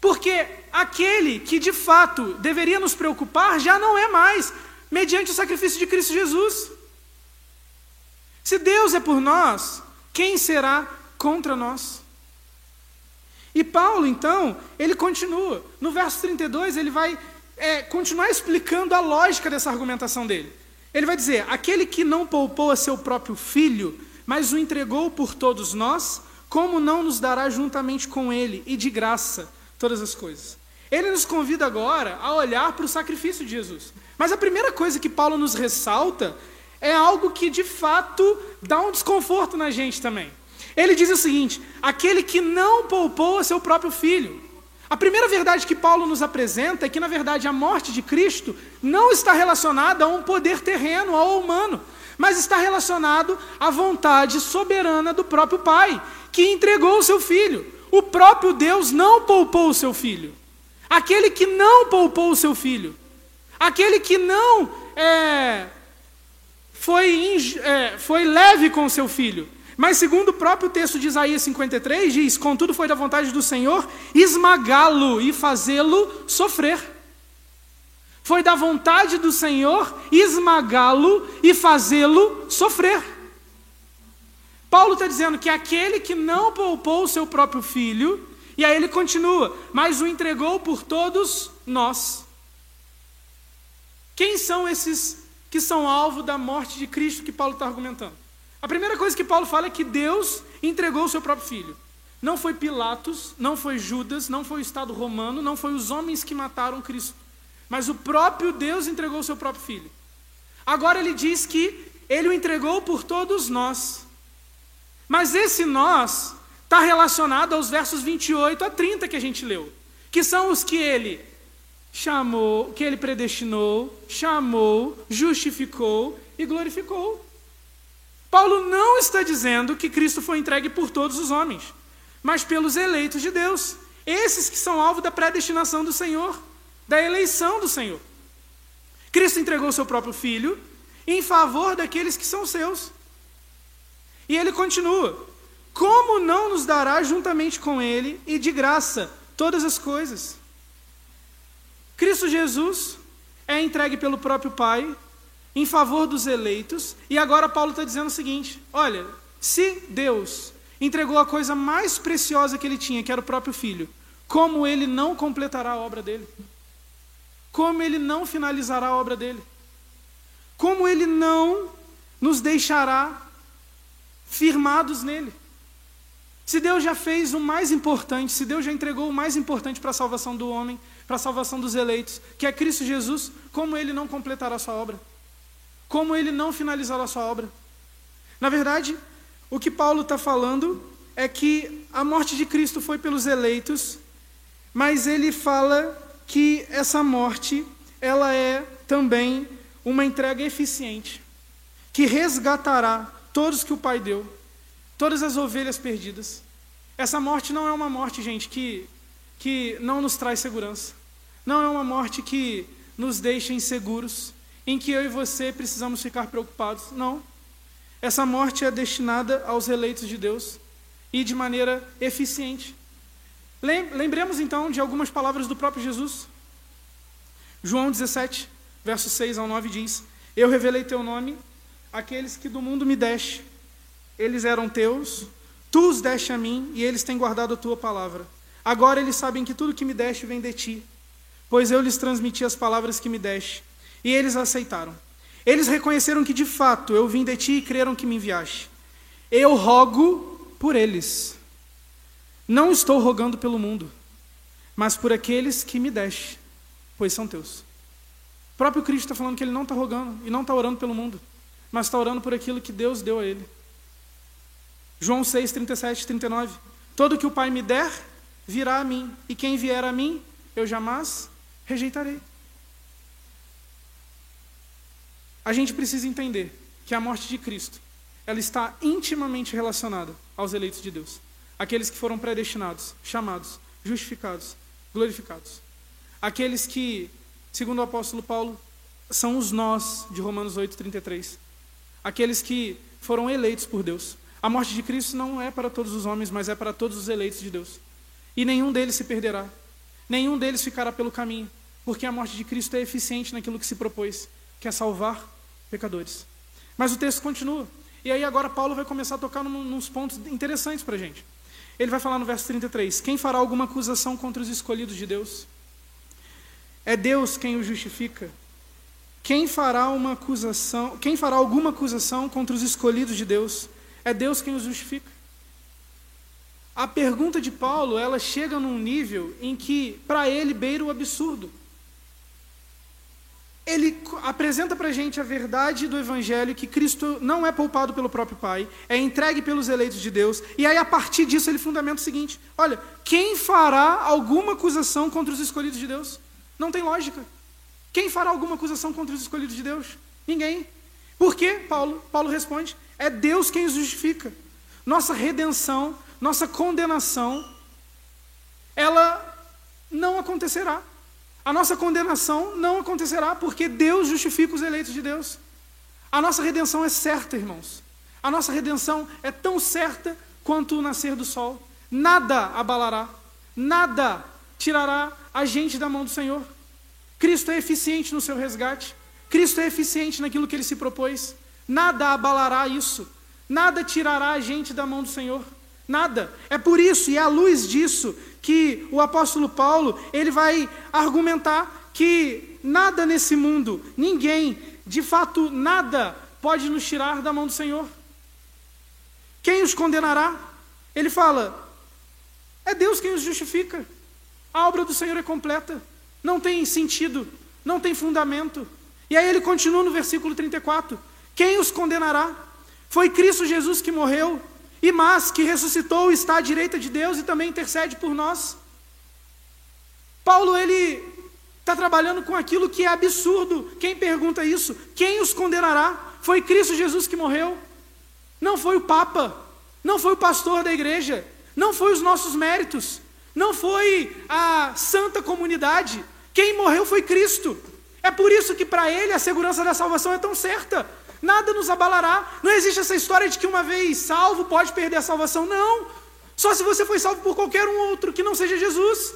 Porque aquele que de fato deveria nos preocupar já não é mais, mediante o sacrifício de Cristo Jesus. Se Deus é por nós, quem será contra nós? E Paulo, então, ele continua. No verso 32, ele vai é, continuar explicando a lógica dessa argumentação dele. Ele vai dizer: aquele que não poupou a seu próprio filho, mas o entregou por todos nós, como não nos dará juntamente com ele e de graça todas as coisas? Ele nos convida agora a olhar para o sacrifício de Jesus. Mas a primeira coisa que Paulo nos ressalta é algo que de fato dá um desconforto na gente também. Ele diz o seguinte: aquele que não poupou a seu próprio filho. A primeira verdade que Paulo nos apresenta é que, na verdade, a morte de Cristo não está relacionada a um poder terreno ou humano, mas está relacionado à vontade soberana do próprio Pai, que entregou o seu filho. O próprio Deus não poupou o seu filho. Aquele que não poupou o seu filho, aquele que não é, foi, é, foi leve com o seu filho, mas, segundo o próprio texto de Isaías 53, diz: Contudo, foi da vontade do Senhor esmagá-lo e fazê-lo sofrer. Foi da vontade do Senhor esmagá-lo e fazê-lo sofrer. Paulo está dizendo que aquele que não poupou o seu próprio filho, e aí ele continua, mas o entregou por todos nós. Quem são esses que são alvo da morte de Cristo que Paulo está argumentando? A primeira coisa que Paulo fala é que Deus entregou o seu próprio filho. Não foi Pilatos, não foi Judas, não foi o Estado romano, não foi os homens que mataram Cristo. Mas o próprio Deus entregou o seu próprio filho. Agora ele diz que ele o entregou por todos nós. Mas esse nós está relacionado aos versos 28 a 30 que a gente leu, que são os que ele chamou, que ele predestinou, chamou, justificou e glorificou. Paulo não está dizendo que Cristo foi entregue por todos os homens, mas pelos eleitos de Deus, esses que são alvo da predestinação do Senhor, da eleição do Senhor. Cristo entregou seu próprio filho em favor daqueles que são seus. E ele continua: Como não nos dará juntamente com ele e de graça todas as coisas. Cristo Jesus é entregue pelo próprio Pai em favor dos eleitos, e agora Paulo está dizendo o seguinte: olha, se Deus entregou a coisa mais preciosa que ele tinha, que era o próprio filho, como ele não completará a obra dele? Como ele não finalizará a obra dele? Como ele não nos deixará firmados nele? Se Deus já fez o mais importante, se Deus já entregou o mais importante para a salvação do homem, para a salvação dos eleitos, que é Cristo Jesus, como ele não completará a sua obra? Como ele não finalizará a sua obra? Na verdade, o que Paulo está falando é que a morte de Cristo foi pelos eleitos, mas ele fala que essa morte ela é também uma entrega eficiente, que resgatará todos que o Pai deu, todas as ovelhas perdidas. Essa morte não é uma morte, gente, que, que não nos traz segurança. Não é uma morte que nos deixa inseguros, em que eu e você precisamos ficar preocupados. Não. Essa morte é destinada aos eleitos de Deus e de maneira eficiente. Lembremos então de algumas palavras do próprio Jesus. João 17, versos 6 ao 9 diz: Eu revelei teu nome àqueles que do mundo me deste. Eles eram teus, tu os deste a mim e eles têm guardado a tua palavra. Agora eles sabem que tudo que me deste vem de ti, pois eu lhes transmiti as palavras que me deste e eles aceitaram. Eles reconheceram que de fato eu vim de ti e creram que me enviaste. Eu rogo por eles. Não estou rogando pelo mundo, mas por aqueles que me deste, pois são teus. O próprio Cristo está falando que ele não está rogando e não está orando pelo mundo, mas está orando por aquilo que Deus deu a ele. João 6, 37 39. Todo que o Pai me der, virá a mim, e quem vier a mim, eu jamais rejeitarei. A gente precisa entender que a morte de Cristo, ela está intimamente relacionada aos eleitos de Deus, aqueles que foram predestinados, chamados, justificados, glorificados. Aqueles que, segundo o apóstolo Paulo, são os nós de Romanos 8:33. Aqueles que foram eleitos por Deus. A morte de Cristo não é para todos os homens, mas é para todos os eleitos de Deus. E nenhum deles se perderá. Nenhum deles ficará pelo caminho, porque a morte de Cristo é eficiente naquilo que se propôs, que é salvar pecadores. Mas o texto continua. E aí agora Paulo vai começar a tocar num, nos pontos interessantes para a gente. Ele vai falar no verso 33: Quem fará alguma acusação contra os escolhidos de Deus? É Deus quem o justifica. Quem fará uma acusação, quem fará alguma acusação contra os escolhidos de Deus? É Deus quem os justifica. A pergunta de Paulo, ela chega num nível em que para ele beira o absurdo ele apresenta para a gente a verdade do Evangelho, que Cristo não é poupado pelo próprio Pai, é entregue pelos eleitos de Deus, e aí a partir disso ele fundamenta o seguinte: olha, quem fará alguma acusação contra os escolhidos de Deus? Não tem lógica. Quem fará alguma acusação contra os escolhidos de Deus? Ninguém. Por quê? Paulo, Paulo responde: é Deus quem os justifica. Nossa redenção, nossa condenação, ela não acontecerá. A nossa condenação não acontecerá porque Deus justifica os eleitos de Deus. A nossa redenção é certa, irmãos. A nossa redenção é tão certa quanto o nascer do sol. Nada abalará, nada tirará a gente da mão do Senhor. Cristo é eficiente no seu resgate. Cristo é eficiente naquilo que ele se propôs. Nada abalará isso. Nada tirará a gente da mão do Senhor. Nada. É por isso e é à luz disso que o apóstolo Paulo, ele vai argumentar que nada nesse mundo, ninguém, de fato nada pode nos tirar da mão do Senhor. Quem os condenará? Ele fala: é Deus quem os justifica. A obra do Senhor é completa. Não tem sentido, não tem fundamento. E aí ele continua no versículo 34: Quem os condenará? Foi Cristo Jesus que morreu e mas que ressuscitou está à direita de Deus e também intercede por nós. Paulo ele está trabalhando com aquilo que é absurdo. Quem pergunta isso? Quem os condenará? Foi Cristo Jesus que morreu. Não foi o Papa, não foi o pastor da igreja, não foi os nossos méritos, não foi a santa comunidade. Quem morreu foi Cristo. É por isso que para ele a segurança da salvação é tão certa nada nos abalará. Não existe essa história de que uma vez salvo pode perder a salvação. Não. Só se você foi salvo por qualquer um outro que não seja Jesus.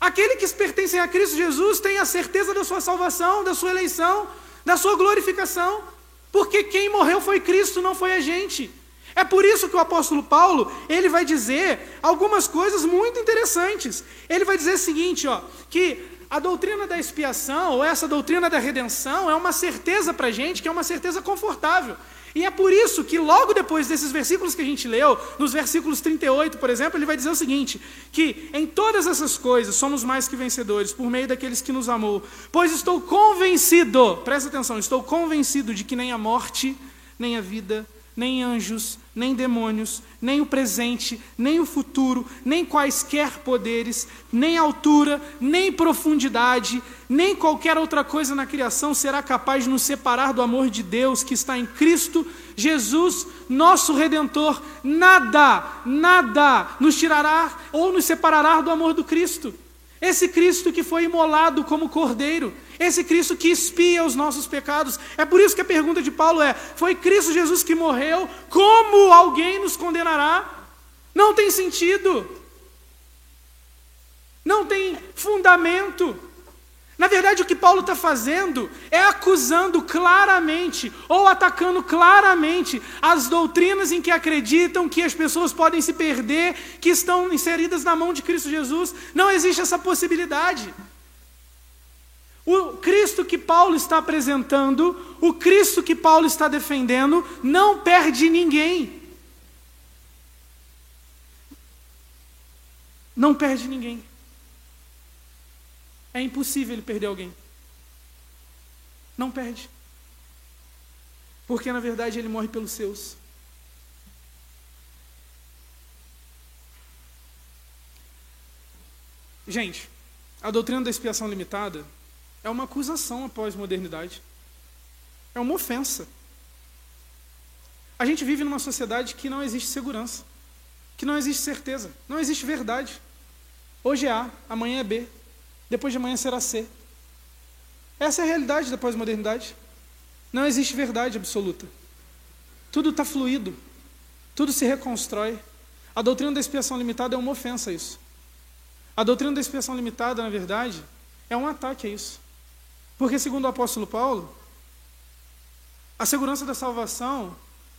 Aquele que pertence a Cristo Jesus tem a certeza da sua salvação, da sua eleição, da sua glorificação, porque quem morreu foi Cristo, não foi a gente. É por isso que o apóstolo Paulo, ele vai dizer algumas coisas muito interessantes. Ele vai dizer o seguinte, ó, que a doutrina da expiação, ou essa doutrina da redenção, é uma certeza para a gente, que é uma certeza confortável. E é por isso que logo depois desses versículos que a gente leu, nos versículos 38, por exemplo, ele vai dizer o seguinte: que em todas essas coisas somos mais que vencedores por meio daqueles que nos amou. Pois estou convencido, presta atenção, estou convencido de que nem a morte, nem a vida, nem anjos, nem demônios, nem o presente, nem o futuro, nem quaisquer poderes, nem altura, nem profundidade, nem qualquer outra coisa na criação será capaz de nos separar do amor de Deus que está em Cristo Jesus, nosso redentor. Nada, nada nos tirará ou nos separará do amor do Cristo. Esse Cristo que foi imolado como cordeiro, esse Cristo que expia os nossos pecados. É por isso que a pergunta de Paulo é: foi Cristo Jesus que morreu? Como alguém nos condenará? Não tem sentido. Não tem fundamento. Na verdade, o que Paulo está fazendo é acusando claramente ou atacando claramente as doutrinas em que acreditam que as pessoas podem se perder, que estão inseridas na mão de Cristo Jesus. Não existe essa possibilidade. O Cristo que Paulo está apresentando, o Cristo que Paulo está defendendo, não perde ninguém. Não perde ninguém. É impossível ele perder alguém. Não perde. Porque na verdade ele morre pelos seus. Gente, a doutrina da expiação limitada é uma acusação à pós-modernidade. É uma ofensa. A gente vive numa sociedade que não existe segurança, que não existe certeza, não existe verdade. Hoje é A, amanhã é B, depois de amanhã será C. Essa é a realidade da pós-modernidade. Não existe verdade absoluta. Tudo está fluido, tudo se reconstrói. A doutrina da expiação limitada é uma ofensa a isso. A doutrina da expiação limitada, na verdade, é um ataque a isso. Porque, segundo o apóstolo Paulo, a segurança da salvação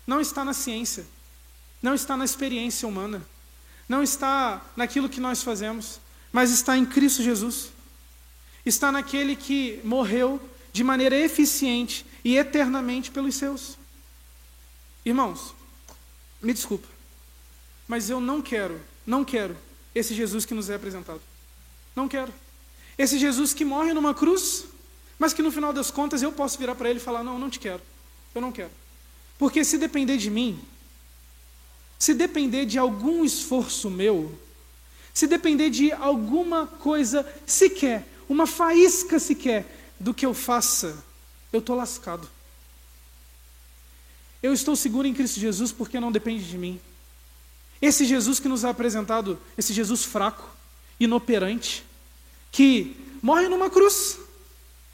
não está na ciência, não está na experiência humana, não está naquilo que nós fazemos, mas está em Cristo Jesus. Está naquele que morreu de maneira eficiente e eternamente pelos seus. Irmãos, me desculpa, mas eu não quero, não quero esse Jesus que nos é apresentado. Não quero. Esse Jesus que morre numa cruz mas que no final das contas eu posso virar para ele e falar: não, não te quero, eu não quero. Porque se depender de mim, se depender de algum esforço meu, se depender de alguma coisa sequer, uma faísca sequer do que eu faça, eu estou lascado. Eu estou seguro em Cristo Jesus porque não depende de mim. Esse Jesus que nos é apresentado, esse Jesus fraco, inoperante, que morre numa cruz,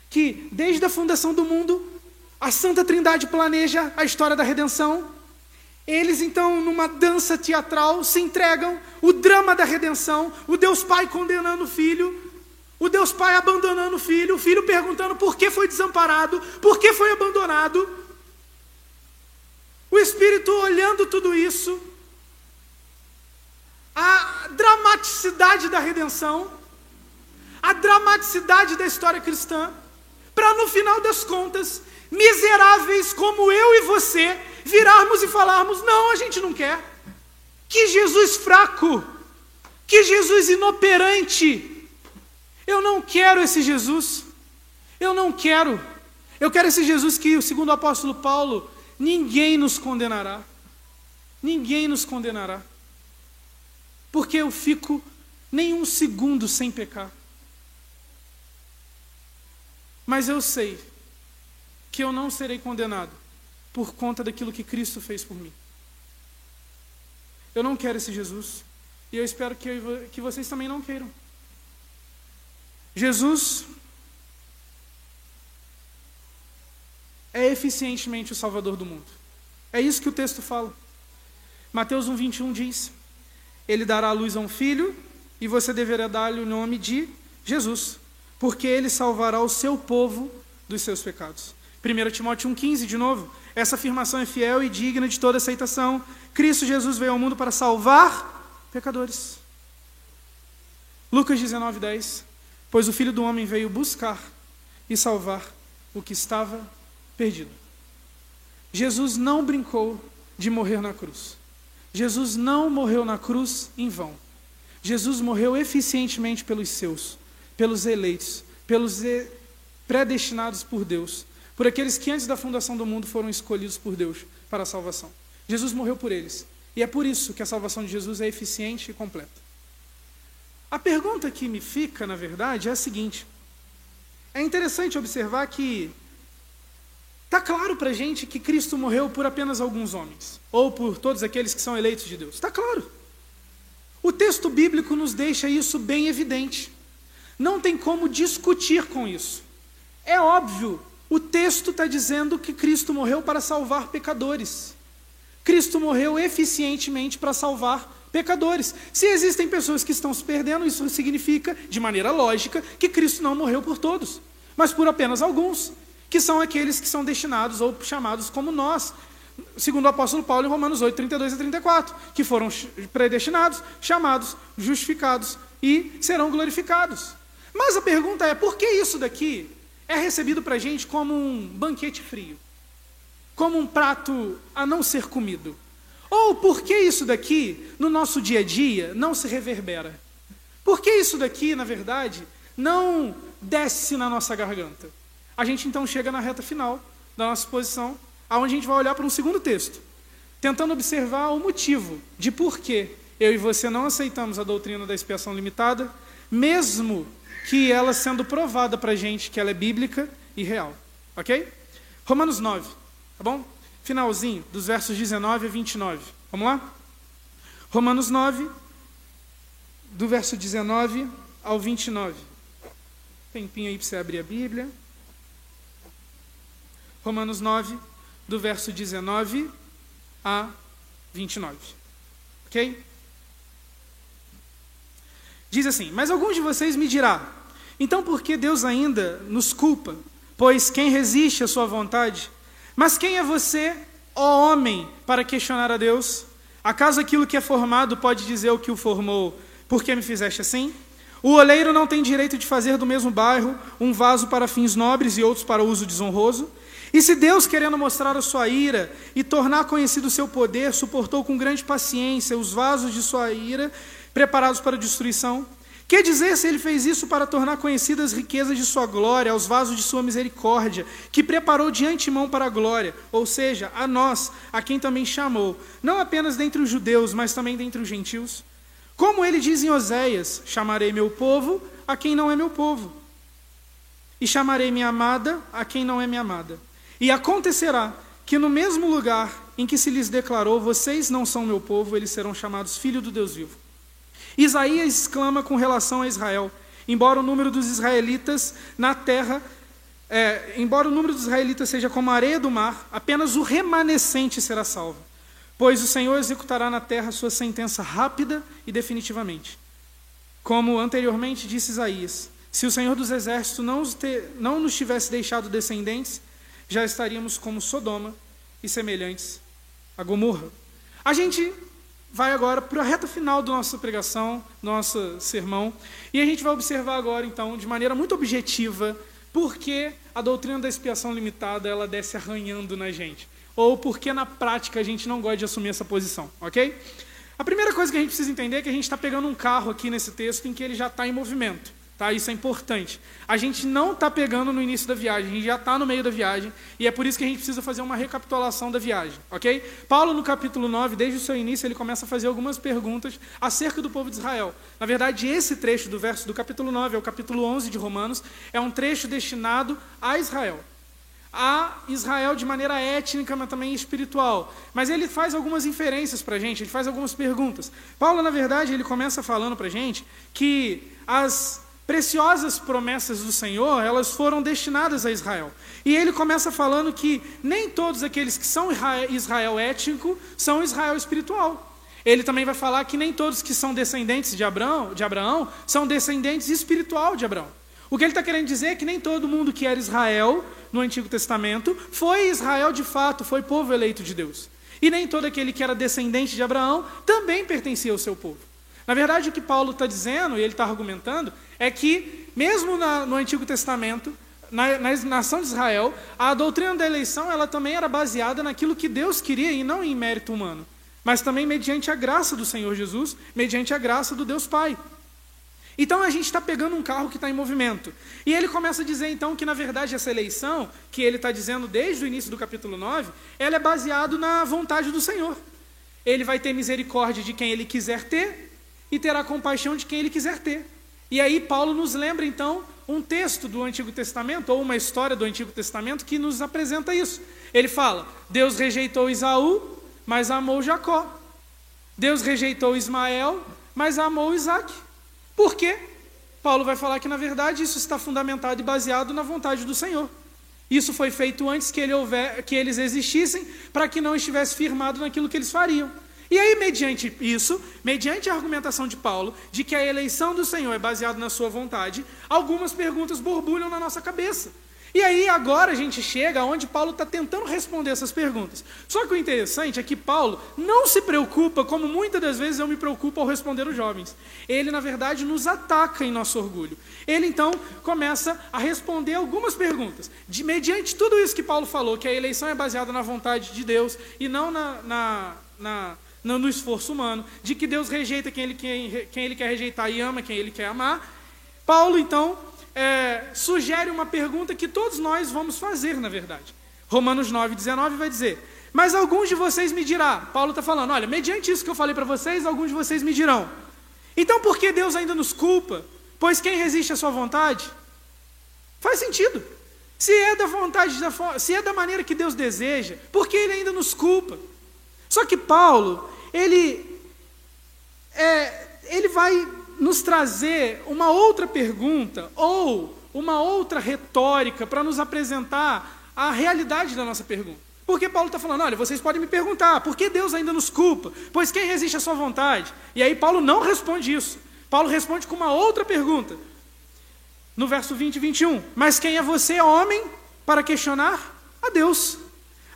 que desde a fundação do mundo, a Santa Trindade planeja a história da redenção. Eles então, numa dança teatral, se entregam o drama da redenção, o Deus Pai condenando o filho, o Deus Pai abandonando o filho, o filho perguntando por que foi desamparado, por que foi abandonado. O Espírito olhando tudo isso, a dramaticidade da redenção, a dramaticidade da história cristã para no final das contas, miseráveis como eu e você, virarmos e falarmos: não, a gente não quer. Que Jesus fraco, que Jesus inoperante. Eu não quero esse Jesus. Eu não quero. Eu quero esse Jesus que, segundo o apóstolo Paulo, ninguém nos condenará. Ninguém nos condenará. Porque eu fico nem um segundo sem pecar. Mas eu sei que eu não serei condenado por conta daquilo que Cristo fez por mim. Eu não quero esse Jesus. E eu espero que, eu, que vocês também não queiram. Jesus é eficientemente o Salvador do mundo. É isso que o texto fala. Mateus 1,21 diz: Ele dará a luz a um filho, e você deverá dar-lhe o nome de Jesus, porque ele salvará o seu povo dos seus pecados. 1 Timóteo 1,15, de novo. Essa afirmação é fiel e digna de toda aceitação. Cristo Jesus veio ao mundo para salvar pecadores. Lucas 19, 10. Pois o Filho do Homem veio buscar e salvar o que estava perdido. Jesus não brincou de morrer na cruz. Jesus não morreu na cruz em vão. Jesus morreu eficientemente pelos seus, pelos eleitos, pelos predestinados por Deus, por aqueles que antes da fundação do mundo foram escolhidos por Deus para a salvação. Jesus morreu por eles. E é por isso que a salvação de Jesus é eficiente e completa. A pergunta que me fica, na verdade, é a seguinte: é interessante observar que está claro para a gente que Cristo morreu por apenas alguns homens, ou por todos aqueles que são eleitos de Deus. Está claro. O texto bíblico nos deixa isso bem evidente. Não tem como discutir com isso. É óbvio, o texto está dizendo que Cristo morreu para salvar pecadores. Cristo morreu eficientemente para salvar pecadores. Se existem pessoas que estão se perdendo, isso significa, de maneira lógica, que Cristo não morreu por todos, mas por apenas alguns, que são aqueles que são destinados ou chamados como nós, segundo o apóstolo Paulo em Romanos 8, 32 a 34, que foram predestinados, chamados, justificados e serão glorificados. Mas a pergunta é: por que isso daqui é recebido para a gente como um banquete frio? Como um prato a não ser comido? Ou por que isso daqui, no nosso dia a dia, não se reverbera? Por que isso daqui, na verdade, não desce na nossa garganta? A gente então chega na reta final da nossa exposição, aonde a gente vai olhar para um segundo texto, tentando observar o motivo de por que eu e você não aceitamos a doutrina da expiação limitada, mesmo que ela sendo provada para a gente que ela é bíblica e real. Ok? Romanos 9, tá bom? Finalzinho, dos versos 19 a 29. Vamos lá? Romanos 9, do verso 19 ao 29. Tempinho aí para você abrir a Bíblia. Romanos 9, do verso 19 a 29. Ok? Diz assim: Mas alguns de vocês me dirá, então por que Deus ainda nos culpa? Pois quem resiste à sua vontade mas quem é você, ó homem, para questionar a Deus? Acaso aquilo que é formado pode dizer o que o formou, por que me fizeste assim? O oleiro não tem direito de fazer do mesmo bairro um vaso para fins nobres e outros para uso desonroso? E se Deus, querendo mostrar a sua ira e tornar conhecido o seu poder, suportou com grande paciência os vasos de sua ira preparados para destruição, que dizer se ele fez isso para tornar conhecidas as riquezas de sua glória, aos vasos de sua misericórdia, que preparou de antemão para a glória, ou seja, a nós, a quem também chamou, não apenas dentre os judeus, mas também dentre os gentios? Como ele diz em Oséias: Chamarei meu povo a quem não é meu povo, e chamarei minha amada a quem não é minha amada. E acontecerá que no mesmo lugar em que se lhes declarou: Vocês não são meu povo, eles serão chamados filho do Deus vivo. Isaías exclama com relação a Israel: embora o número dos israelitas na terra, é, embora o número dos israelitas seja como a areia do mar, apenas o remanescente será salvo. Pois o Senhor executará na terra sua sentença rápida e definitivamente. Como anteriormente disse Isaías: se o Senhor dos exércitos não, não nos tivesse deixado descendentes, já estaríamos como Sodoma e semelhantes a Gomorra. A gente vai agora para a reta final da nossa pregação, nosso sermão, e a gente vai observar agora, então, de maneira muito objetiva, por que a doutrina da expiação limitada ela desce arranhando na gente, ou por que na prática a gente não gosta de assumir essa posição, ok? A primeira coisa que a gente precisa entender é que a gente está pegando um carro aqui nesse texto em que ele já está em movimento. Tá? Isso é importante. A gente não está pegando no início da viagem, a gente já está no meio da viagem, e é por isso que a gente precisa fazer uma recapitulação da viagem, ok? Paulo, no capítulo 9, desde o seu início, ele começa a fazer algumas perguntas acerca do povo de Israel. Na verdade, esse trecho do verso do capítulo 9 é o capítulo 11 de Romanos, é um trecho destinado a Israel. A Israel de maneira étnica, mas também espiritual. Mas ele faz algumas inferências para a gente, ele faz algumas perguntas. Paulo, na verdade, ele começa falando para a gente que as preciosas promessas do Senhor, elas foram destinadas a Israel. E ele começa falando que nem todos aqueles que são Israel étnico são Israel espiritual. Ele também vai falar que nem todos que são descendentes de Abraão, de Abraão são descendentes espiritual de Abraão. O que ele está querendo dizer é que nem todo mundo que era Israel no Antigo Testamento foi Israel de fato, foi povo eleito de Deus. E nem todo aquele que era descendente de Abraão também pertencia ao seu povo. Na verdade, o que Paulo está dizendo, e ele está argumentando, é que, mesmo na, no Antigo Testamento, na, na, nação de Israel, a doutrina da eleição ela também era baseada naquilo que Deus queria e não em mérito humano, mas também mediante a graça do Senhor Jesus, mediante a graça do Deus Pai. Então a gente está pegando um carro que está em movimento. E ele começa a dizer então que, na verdade, essa eleição, que ele está dizendo desde o início do capítulo 9, ela é baseada na vontade do Senhor. Ele vai ter misericórdia de quem ele quiser ter e terá compaixão de quem ele quiser ter. E aí Paulo nos lembra então um texto do Antigo Testamento, ou uma história do Antigo Testamento, que nos apresenta isso. Ele fala: Deus rejeitou Isaú, mas amou Jacó. Deus rejeitou Ismael, mas amou Isaac. Por quê? Paulo vai falar que, na verdade, isso está fundamentado e baseado na vontade do Senhor. Isso foi feito antes que, ele houver, que eles existissem, para que não estivesse firmado naquilo que eles fariam. E aí, mediante isso, mediante a argumentação de Paulo, de que a eleição do Senhor é baseada na sua vontade, algumas perguntas borbulham na nossa cabeça. E aí, agora a gente chega onde Paulo está tentando responder essas perguntas. Só que o interessante é que Paulo não se preocupa, como muitas das vezes eu me preocupo ao responder os jovens. Ele, na verdade, nos ataca em nosso orgulho. Ele, então, começa a responder algumas perguntas. De, mediante tudo isso que Paulo falou, que a eleição é baseada na vontade de Deus e não na, na, na no esforço humano, de que Deus rejeita quem ele, quem, quem ele quer rejeitar e ama quem ele quer amar. Paulo, então, é, sugere uma pergunta que todos nós vamos fazer, na verdade. Romanos 9, 19 vai dizer: Mas alguns de vocês me dirão, Paulo está falando, olha, mediante isso que eu falei para vocês, alguns de vocês me dirão. Então por que Deus ainda nos culpa? Pois quem resiste à sua vontade? Faz sentido. Se é da vontade, se é da maneira que Deus deseja, por que Ele ainda nos culpa? Só que Paulo, ele, é, ele vai nos trazer uma outra pergunta ou uma outra retórica para nos apresentar a realidade da nossa pergunta. Porque Paulo está falando, olha, vocês podem me perguntar, por que Deus ainda nos culpa? Pois quem resiste à sua vontade? E aí Paulo não responde isso. Paulo responde com uma outra pergunta. No verso 20 e 21. Mas quem é você, homem, para questionar a Deus?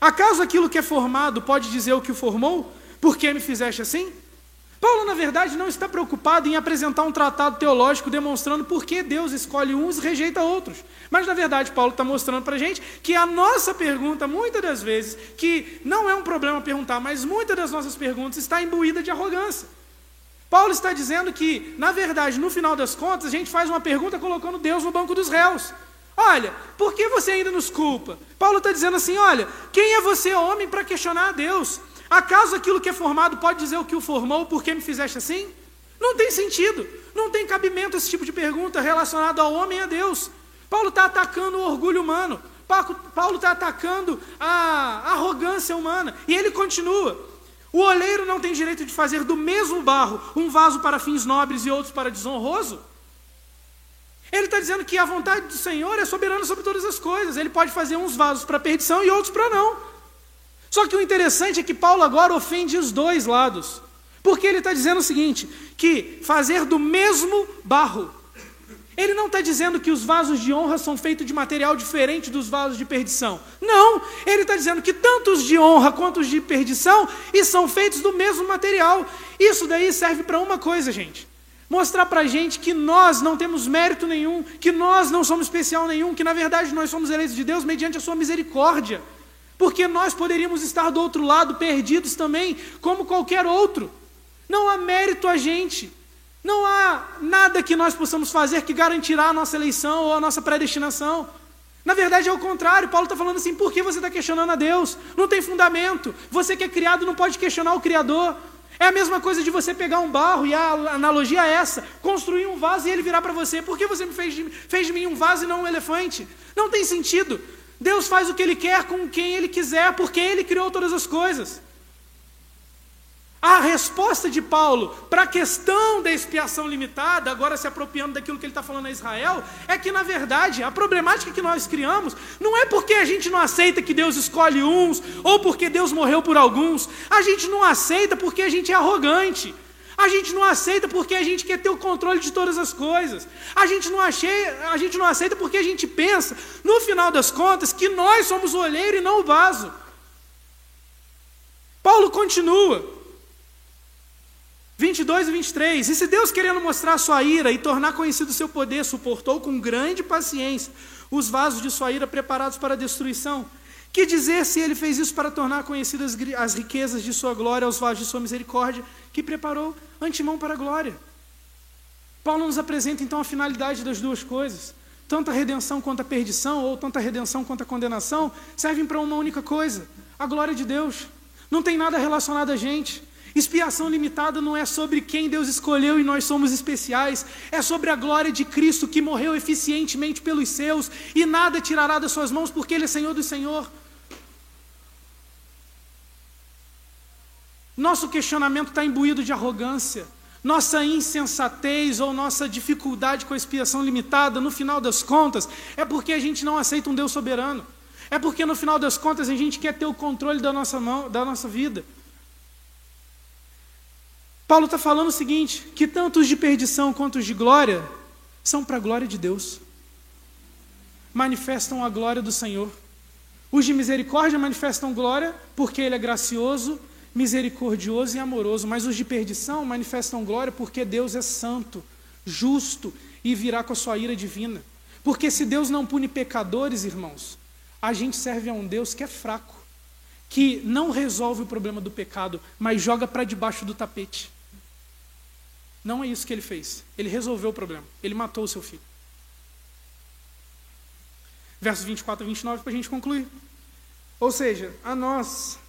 Acaso aquilo que é formado pode dizer o que o formou? Por que me fizeste assim? Paulo, na verdade, não está preocupado em apresentar um tratado teológico demonstrando por que Deus escolhe uns e rejeita outros. Mas, na verdade, Paulo está mostrando para a gente que a nossa pergunta, muitas das vezes, que não é um problema perguntar, mas muitas das nossas perguntas está imbuída de arrogância. Paulo está dizendo que, na verdade, no final das contas, a gente faz uma pergunta colocando Deus no banco dos réus. Olha, por que você ainda nos culpa? Paulo está dizendo assim: olha, quem é você, homem, para questionar a Deus? Acaso aquilo que é formado pode dizer o que o formou, por que me fizeste assim? Não tem sentido, não tem cabimento esse tipo de pergunta relacionada ao homem e a Deus. Paulo está atacando o orgulho humano, Paulo está atacando a arrogância humana, e ele continua. O oleiro não tem direito de fazer do mesmo barro um vaso para fins nobres e outros para desonroso? Ele está dizendo que a vontade do Senhor é soberana sobre todas as coisas. Ele pode fazer uns vasos para perdição e outros para não. Só que o interessante é que Paulo agora ofende os dois lados. Porque ele está dizendo o seguinte: que fazer do mesmo barro. Ele não está dizendo que os vasos de honra são feitos de material diferente dos vasos de perdição. Não, ele está dizendo que tanto os de honra quanto os de perdição e são feitos do mesmo material. Isso daí serve para uma coisa, gente mostrar para a gente que nós não temos mérito nenhum, que nós não somos especial nenhum, que na verdade nós somos eleitos de Deus mediante a sua misericórdia. Porque nós poderíamos estar do outro lado perdidos também, como qualquer outro. Não há mérito a gente. Não há nada que nós possamos fazer que garantirá a nossa eleição ou a nossa predestinação. Na verdade é o contrário, Paulo está falando assim: por que você está questionando a Deus? Não tem fundamento. Você que é criado não pode questionar o Criador. É a mesma coisa de você pegar um barro, e a analogia é essa: construir um vaso e ele virar para você. Por que você me fez de, fez de mim um vaso e não um elefante? Não tem sentido. Deus faz o que ele quer com quem ele quiser, porque ele criou todas as coisas. A resposta de Paulo para a questão da expiação limitada, agora se apropriando daquilo que ele está falando a Israel, é que, na verdade, a problemática que nós criamos não é porque a gente não aceita que Deus escolhe uns, ou porque Deus morreu por alguns. A gente não aceita porque a gente é arrogante. A gente não aceita porque a gente quer ter o controle de todas as coisas. A gente não, a gente não aceita porque a gente pensa, no final das contas, que nós somos o olheiro e não o vaso. Paulo continua. 22 e 23. E se Deus, querendo mostrar sua ira e tornar conhecido o seu poder, suportou com grande paciência os vasos de sua ira preparados para a destruição, que dizer se ele fez isso para tornar conhecidas as riquezas de sua glória aos vasos de sua misericórdia, que preparou antemão para a glória? Paulo nos apresenta então a finalidade das duas coisas. Tanto a redenção quanto a perdição, ou tanto a redenção quanto a condenação, servem para uma única coisa: a glória de Deus. Não tem nada relacionado a gente. Expiação limitada não é sobre quem Deus escolheu e nós somos especiais, é sobre a glória de Cristo que morreu eficientemente pelos seus e nada tirará das suas mãos porque Ele é Senhor do Senhor. Nosso questionamento está imbuído de arrogância. Nossa insensatez ou nossa dificuldade com a expiação limitada, no final das contas, é porque a gente não aceita um Deus soberano. É porque no final das contas a gente quer ter o controle da nossa mão, da nossa vida. Paulo está falando o seguinte: que tanto os de perdição quanto os de glória são para a glória de Deus, manifestam a glória do Senhor. Os de misericórdia manifestam glória porque Ele é gracioso, misericordioso e amoroso, mas os de perdição manifestam glória porque Deus é santo, justo e virá com a sua ira divina. Porque se Deus não pune pecadores, irmãos, a gente serve a um Deus que é fraco, que não resolve o problema do pecado, mas joga para debaixo do tapete. Não é isso que ele fez. Ele resolveu o problema. Ele matou o seu filho. Versos 24 a 29 para a gente concluir. Ou seja, a nós,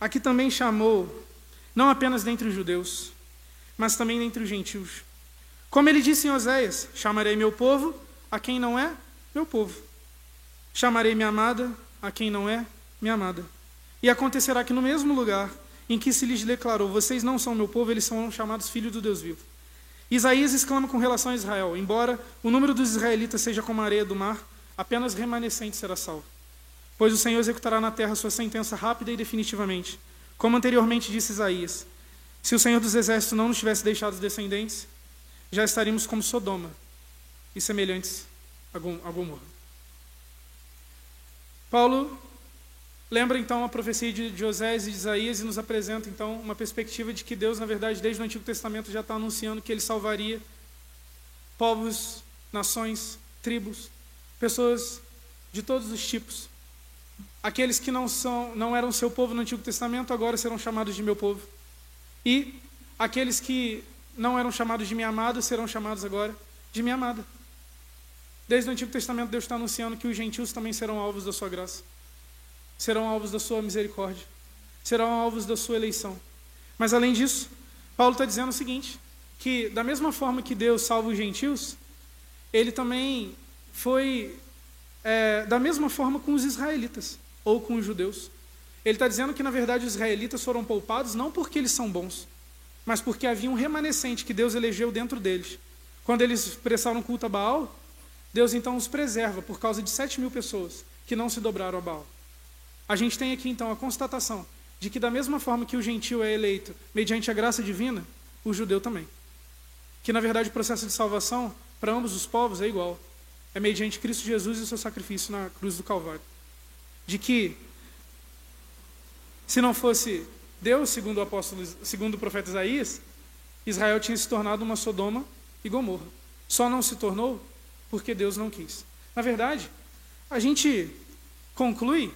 aqui também chamou, não apenas dentre os judeus, mas também dentre os gentios. Como ele disse em Oséias: Chamarei meu povo a quem não é meu povo. Chamarei minha amada a quem não é minha amada. E acontecerá que no mesmo lugar em que se lhes declarou: Vocês não são meu povo, eles são chamados filhos do Deus vivo. Isaías exclama com relação a Israel: Embora o número dos israelitas seja como a areia do mar, apenas remanescente será salvo. Pois o Senhor executará na terra sua sentença rápida e definitivamente. Como anteriormente disse Isaías: Se o Senhor dos exércitos não nos tivesse deixado descendentes, já estaríamos como Sodoma e semelhantes a Gomorra. Paulo Lembra então a profecia de Josés e de Isaías e nos apresenta então uma perspectiva de que Deus, na verdade, desde o Antigo Testamento já está anunciando que ele salvaria povos, nações, tribos, pessoas de todos os tipos. Aqueles que não são, não eram seu povo no Antigo Testamento agora serão chamados de meu povo. E aqueles que não eram chamados de minha amada serão chamados agora de minha amada. Desde o Antigo Testamento Deus está anunciando que os gentios também serão alvos da sua graça serão alvos da sua misericórdia, serão alvos da sua eleição. Mas além disso, Paulo está dizendo o seguinte: que da mesma forma que Deus salva os gentios, ele também foi é, da mesma forma com os israelitas ou com os judeus. Ele está dizendo que na verdade os israelitas foram poupados não porque eles são bons, mas porque havia um remanescente que Deus elegeu dentro deles. Quando eles prestaram culto a Baal, Deus então os preserva por causa de sete mil pessoas que não se dobraram a Baal. A gente tem aqui então a constatação de que, da mesma forma que o gentil é eleito mediante a graça divina, o judeu também. Que, na verdade, o processo de salvação para ambos os povos é igual. É mediante Cristo Jesus e o seu sacrifício na cruz do Calvário. De que, se não fosse Deus, segundo o apóstolo, segundo o profeta Isaías, Israel tinha se tornado uma Sodoma e Gomorra. Só não se tornou porque Deus não quis. Na verdade, a gente conclui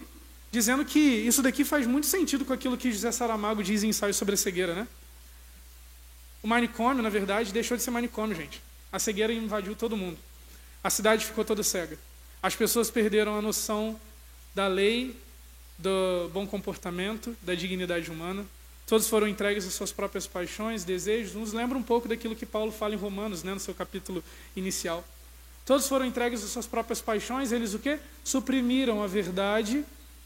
dizendo que isso daqui faz muito sentido com aquilo que José Saramago diz em ensaio sobre a cegueira, né? O manicômio, na verdade, deixou de ser manicômio, gente. A cegueira invadiu todo mundo. A cidade ficou toda cega. As pessoas perderam a noção da lei, do bom comportamento, da dignidade humana. Todos foram entregues às suas próprias paixões, desejos. Nos lembra um pouco daquilo que Paulo fala em Romanos, né, no seu capítulo inicial. Todos foram entregues às suas próprias paixões, eles o quê? Suprimiram a verdade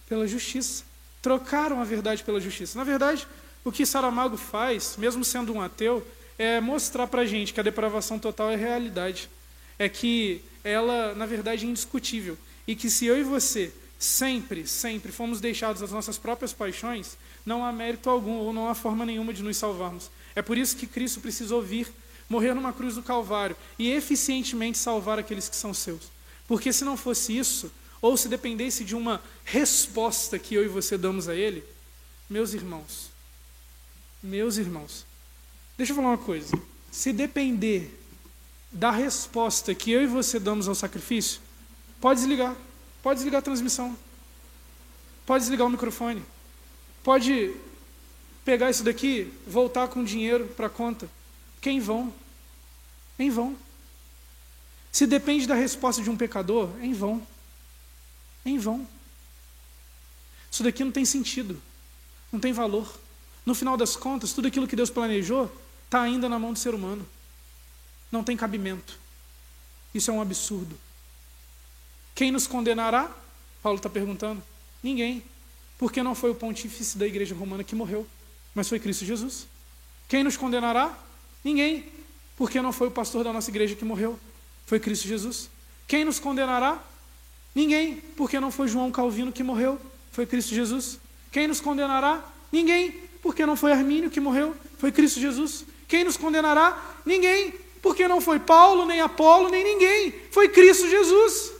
pela justiça. Trocaram a verdade pela justiça. Na verdade, O que Saramago faz, mesmo sendo um ateu, é mostrar para a gente que a depravação total é realidade. É que ela, na verdade, é indiscutível. E que se eu e você sempre, sempre fomos deixados às nossas próprias paixões, não há mérito algum ou não há forma nenhuma de nos salvarmos. É por isso que Cristo precisou vir, morrer numa cruz do Calvário e eficientemente salvar aqueles que são seus. Porque se não fosse isso, ou se dependesse de uma resposta que eu e você damos a Ele, meus irmãos, meus irmãos, deixa eu falar uma coisa. Se depender da resposta que eu e você damos ao sacrifício, pode desligar. Pode desligar a transmissão. Pode desligar o microfone. Pode pegar isso daqui, voltar com dinheiro para a conta. Quem vão? Em vão. Se depende da resposta de um pecador, em vão. É em vão. Isso daqui não tem sentido. Não tem valor. No final das contas, tudo aquilo que Deus planejou está ainda na mão do ser humano. Não tem cabimento. Isso é um absurdo. Quem nos condenará? Paulo está perguntando. Ninguém. Porque não foi o pontífice da igreja romana que morreu, mas foi Cristo Jesus. Quem nos condenará? Ninguém. Porque não foi o pastor da nossa igreja que morreu, foi Cristo Jesus. Quem nos condenará? Ninguém. Porque não foi João Calvino que morreu, foi Cristo Jesus. Quem nos condenará? Ninguém. Porque não foi Armínio que morreu, foi Cristo Jesus. Quem nos condenará? Ninguém. Porque não foi Paulo, nem Apolo, nem ninguém. Foi Cristo Jesus.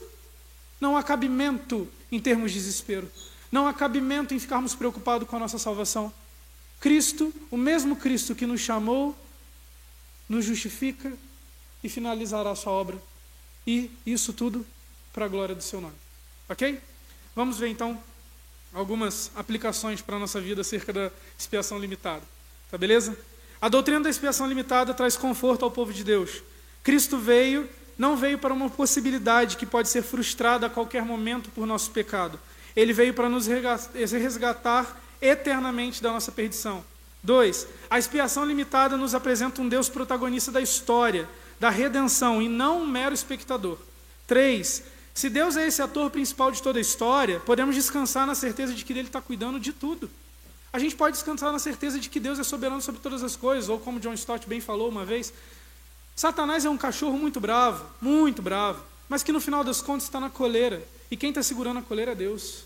Não há cabimento em termos de desespero. Não há cabimento em ficarmos preocupados com a nossa salvação. Cristo, o mesmo Cristo que nos chamou, nos justifica e finalizará a sua obra. E isso tudo para a glória do seu nome. Ok? Vamos ver então algumas aplicações para a nossa vida acerca da expiação limitada. Tá beleza? A doutrina da expiação limitada traz conforto ao povo de Deus. Cristo veio não veio para uma possibilidade que pode ser frustrada a qualquer momento por nosso pecado. Ele veio para nos resgatar eternamente da nossa perdição. Dois, a expiação limitada nos apresenta um Deus protagonista da história, da redenção, e não um mero espectador. Três, se Deus é esse ator principal de toda a história, podemos descansar na certeza de que Ele está cuidando de tudo. A gente pode descansar na certeza de que Deus é soberano sobre todas as coisas, ou como John Stott bem falou uma vez, Satanás é um cachorro muito bravo, muito bravo, mas que no final das contas está na coleira. E quem está segurando a coleira é Deus.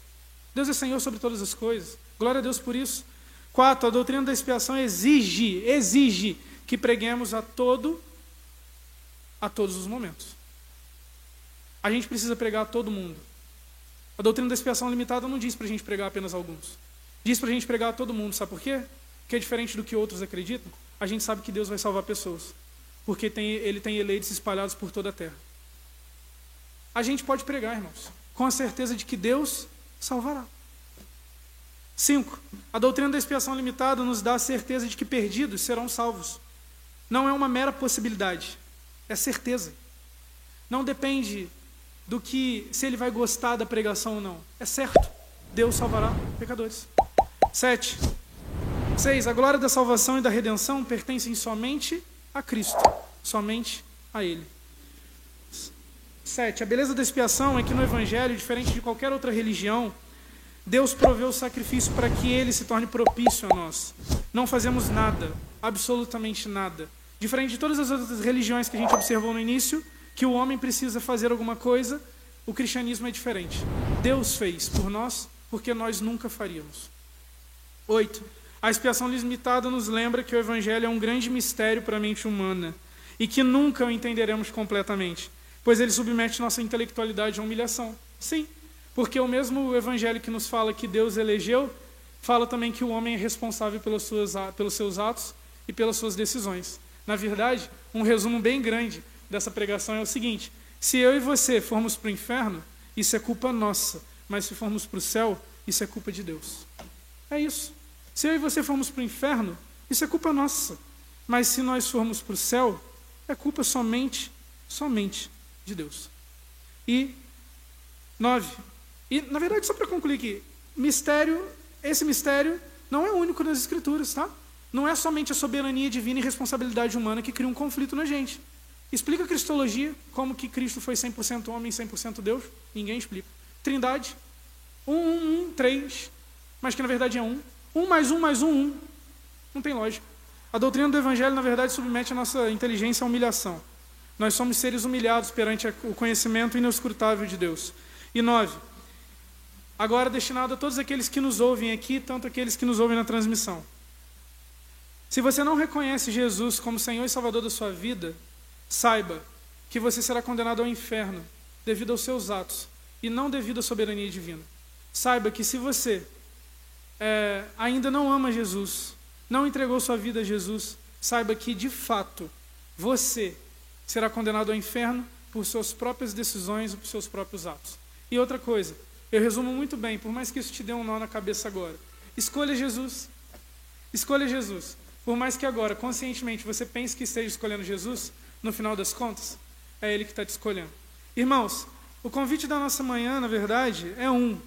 Deus é Senhor sobre todas as coisas. Glória a Deus por isso. Quatro, a doutrina da expiação exige, exige que preguemos a todo, a todos os momentos. A gente precisa pregar a todo mundo. A doutrina da expiação limitada não diz para a gente pregar apenas alguns. Diz para a gente pregar a todo mundo. Sabe por quê? Porque é diferente do que outros acreditam. A gente sabe que Deus vai salvar pessoas porque tem, ele tem eleitos espalhados por toda a terra. A gente pode pregar, irmãos, com a certeza de que Deus salvará. Cinco, a doutrina da expiação limitada nos dá a certeza de que perdidos serão salvos. Não é uma mera possibilidade, é certeza. Não depende do que se ele vai gostar da pregação ou não. É certo, Deus salvará pecadores. Sete, seis, a glória da salvação e da redenção pertencem somente a Cristo, somente a Ele. Sete, a beleza da expiação é que no Evangelho, diferente de qualquer outra religião, Deus proveu o sacrifício para que ele se torne propício a nós. Não fazemos nada, absolutamente nada. Diferente de todas as outras religiões que a gente observou no início, que o homem precisa fazer alguma coisa, o cristianismo é diferente. Deus fez por nós, porque nós nunca faríamos. Oito, a expiação limitada nos lembra que o Evangelho é um grande mistério para a mente humana e que nunca o entenderemos completamente, pois ele submete nossa intelectualidade à humilhação. Sim, porque o mesmo Evangelho que nos fala que Deus elegeu, fala também que o homem é responsável pelos seus, pelos seus atos e pelas suas decisões. Na verdade, um resumo bem grande dessa pregação é o seguinte: se eu e você formos para o inferno, isso é culpa nossa, mas se formos para o céu, isso é culpa de Deus. É isso. Se eu e você formos para o inferno, isso é culpa nossa. Mas se nós formos para o céu, é culpa somente, somente de Deus. E nove. E na verdade, só para concluir aqui, mistério, esse mistério não é único nas escrituras, tá? Não é somente a soberania divina e responsabilidade humana que cria um conflito na gente. Explica a cristologia, como que Cristo foi 100% homem e 100% Deus? Ninguém explica. Trindade, um, um, um, três, mas que na verdade é um. Um mais um mais um, um. Não tem lógica. A doutrina do Evangelho, na verdade, submete a nossa inteligência à humilhação. Nós somos seres humilhados perante o conhecimento inescrutável de Deus. E nove, agora destinado a todos aqueles que nos ouvem aqui, tanto aqueles que nos ouvem na transmissão. Se você não reconhece Jesus como Senhor e Salvador da sua vida, saiba que você será condenado ao inferno devido aos seus atos e não devido à soberania divina. Saiba que se você é, ainda não ama Jesus, não entregou sua vida a Jesus, saiba que de fato você será condenado ao inferno por suas próprias decisões e por seus próprios atos. E outra coisa, eu resumo muito bem, por mais que isso te dê um nó na cabeça agora. Escolha Jesus. Escolha Jesus. Por mais que agora, conscientemente, você pense que esteja escolhendo Jesus, no final das contas, é Ele que está te escolhendo. Irmãos, o convite da nossa manhã, na verdade, é um: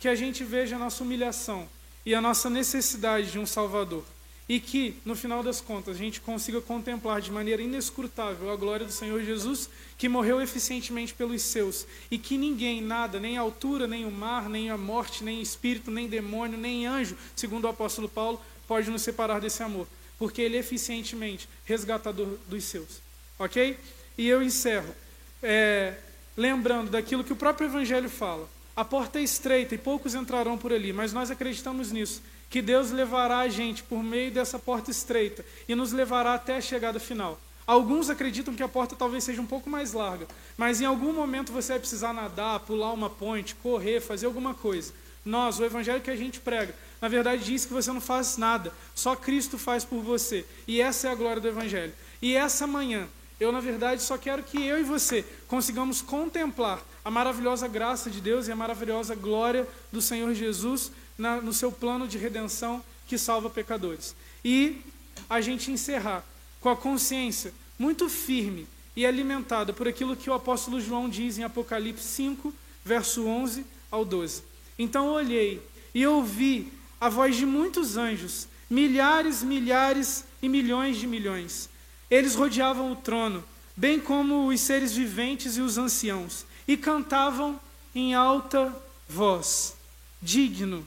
que a gente veja a nossa humilhação e a nossa necessidade de um Salvador e que, no final das contas, a gente consiga contemplar de maneira inescrutável a glória do Senhor Jesus, que morreu eficientemente pelos seus, e que ninguém, nada, nem a altura, nem o mar, nem a morte, nem espírito, nem demônio, nem anjo, segundo o apóstolo Paulo, pode nos separar desse amor, porque ele é eficientemente resgatador dos seus. Ok? E eu encerro é, lembrando daquilo que o próprio Evangelho fala. A porta é estreita e poucos entrarão por ali, mas nós acreditamos nisso que Deus levará a gente por meio dessa porta estreita e nos levará até a chegada final. Alguns acreditam que a porta talvez seja um pouco mais larga, mas em algum momento você vai precisar nadar, pular uma ponte, correr, fazer alguma coisa. Nós, o evangelho que a gente prega, na verdade diz que você não faz nada, só Cristo faz por você. E essa é a glória do evangelho. E essa manhã, eu na verdade só quero que eu e você consigamos contemplar a maravilhosa graça de Deus e a maravilhosa glória do Senhor Jesus na, no seu plano de redenção que salva pecadores. E a gente encerrar com a consciência muito firme e alimentada por aquilo que o apóstolo João diz em Apocalipse 5, verso 11 ao 12. Então olhei e ouvi a voz de muitos anjos, milhares, milhares e milhões de milhões. Eles rodeavam o trono, bem como os seres viventes e os anciãos, e cantavam em alta voz: Digno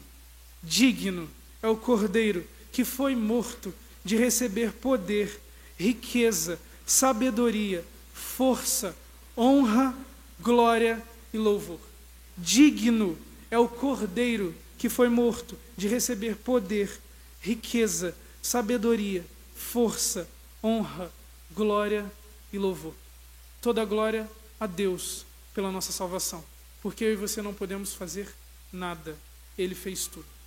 Digno é o cordeiro que foi morto de receber poder, riqueza, sabedoria, força, honra, glória e louvor. Digno é o cordeiro que foi morto de receber poder, riqueza, sabedoria, força, honra, glória e louvor. Toda glória a Deus pela nossa salvação, porque eu e você não podemos fazer nada, Ele fez tudo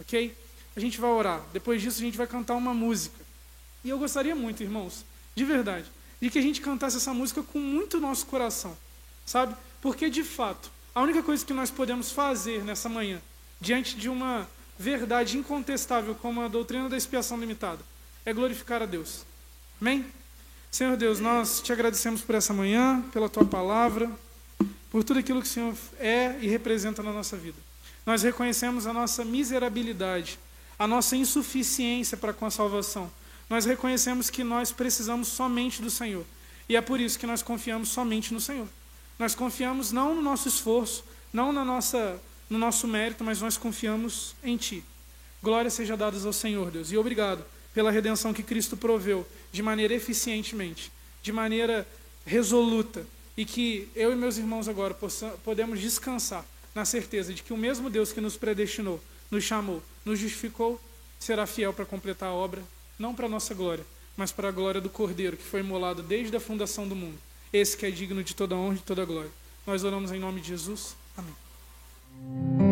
ok? A gente vai orar. Depois disso, a gente vai cantar uma música. E eu gostaria muito, irmãos, de verdade, de que a gente cantasse essa música com muito nosso coração, sabe? Porque, de fato, a única coisa que nós podemos fazer nessa manhã, diante de uma verdade incontestável como a doutrina da expiação limitada, é glorificar a Deus. Amém? Senhor Deus, nós te agradecemos por essa manhã, pela tua palavra, por tudo aquilo que o Senhor é e representa na nossa vida. Nós reconhecemos a nossa miserabilidade, a nossa insuficiência para com a salvação. Nós reconhecemos que nós precisamos somente do Senhor. E é por isso que nós confiamos somente no Senhor. Nós confiamos não no nosso esforço, não na nossa, no nosso mérito, mas nós confiamos em Ti. Glória seja dada ao Senhor, Deus. E obrigado pela redenção que Cristo proveu de maneira eficientemente, de maneira resoluta. E que eu e meus irmãos agora possamos, podemos descansar na certeza de que o mesmo Deus que nos predestinou, nos chamou, nos justificou, será fiel para completar a obra, não para a nossa glória, mas para a glória do Cordeiro, que foi imolado desde a fundação do mundo. Esse que é digno de toda honra e toda glória. Nós oramos em nome de Jesus. Amém.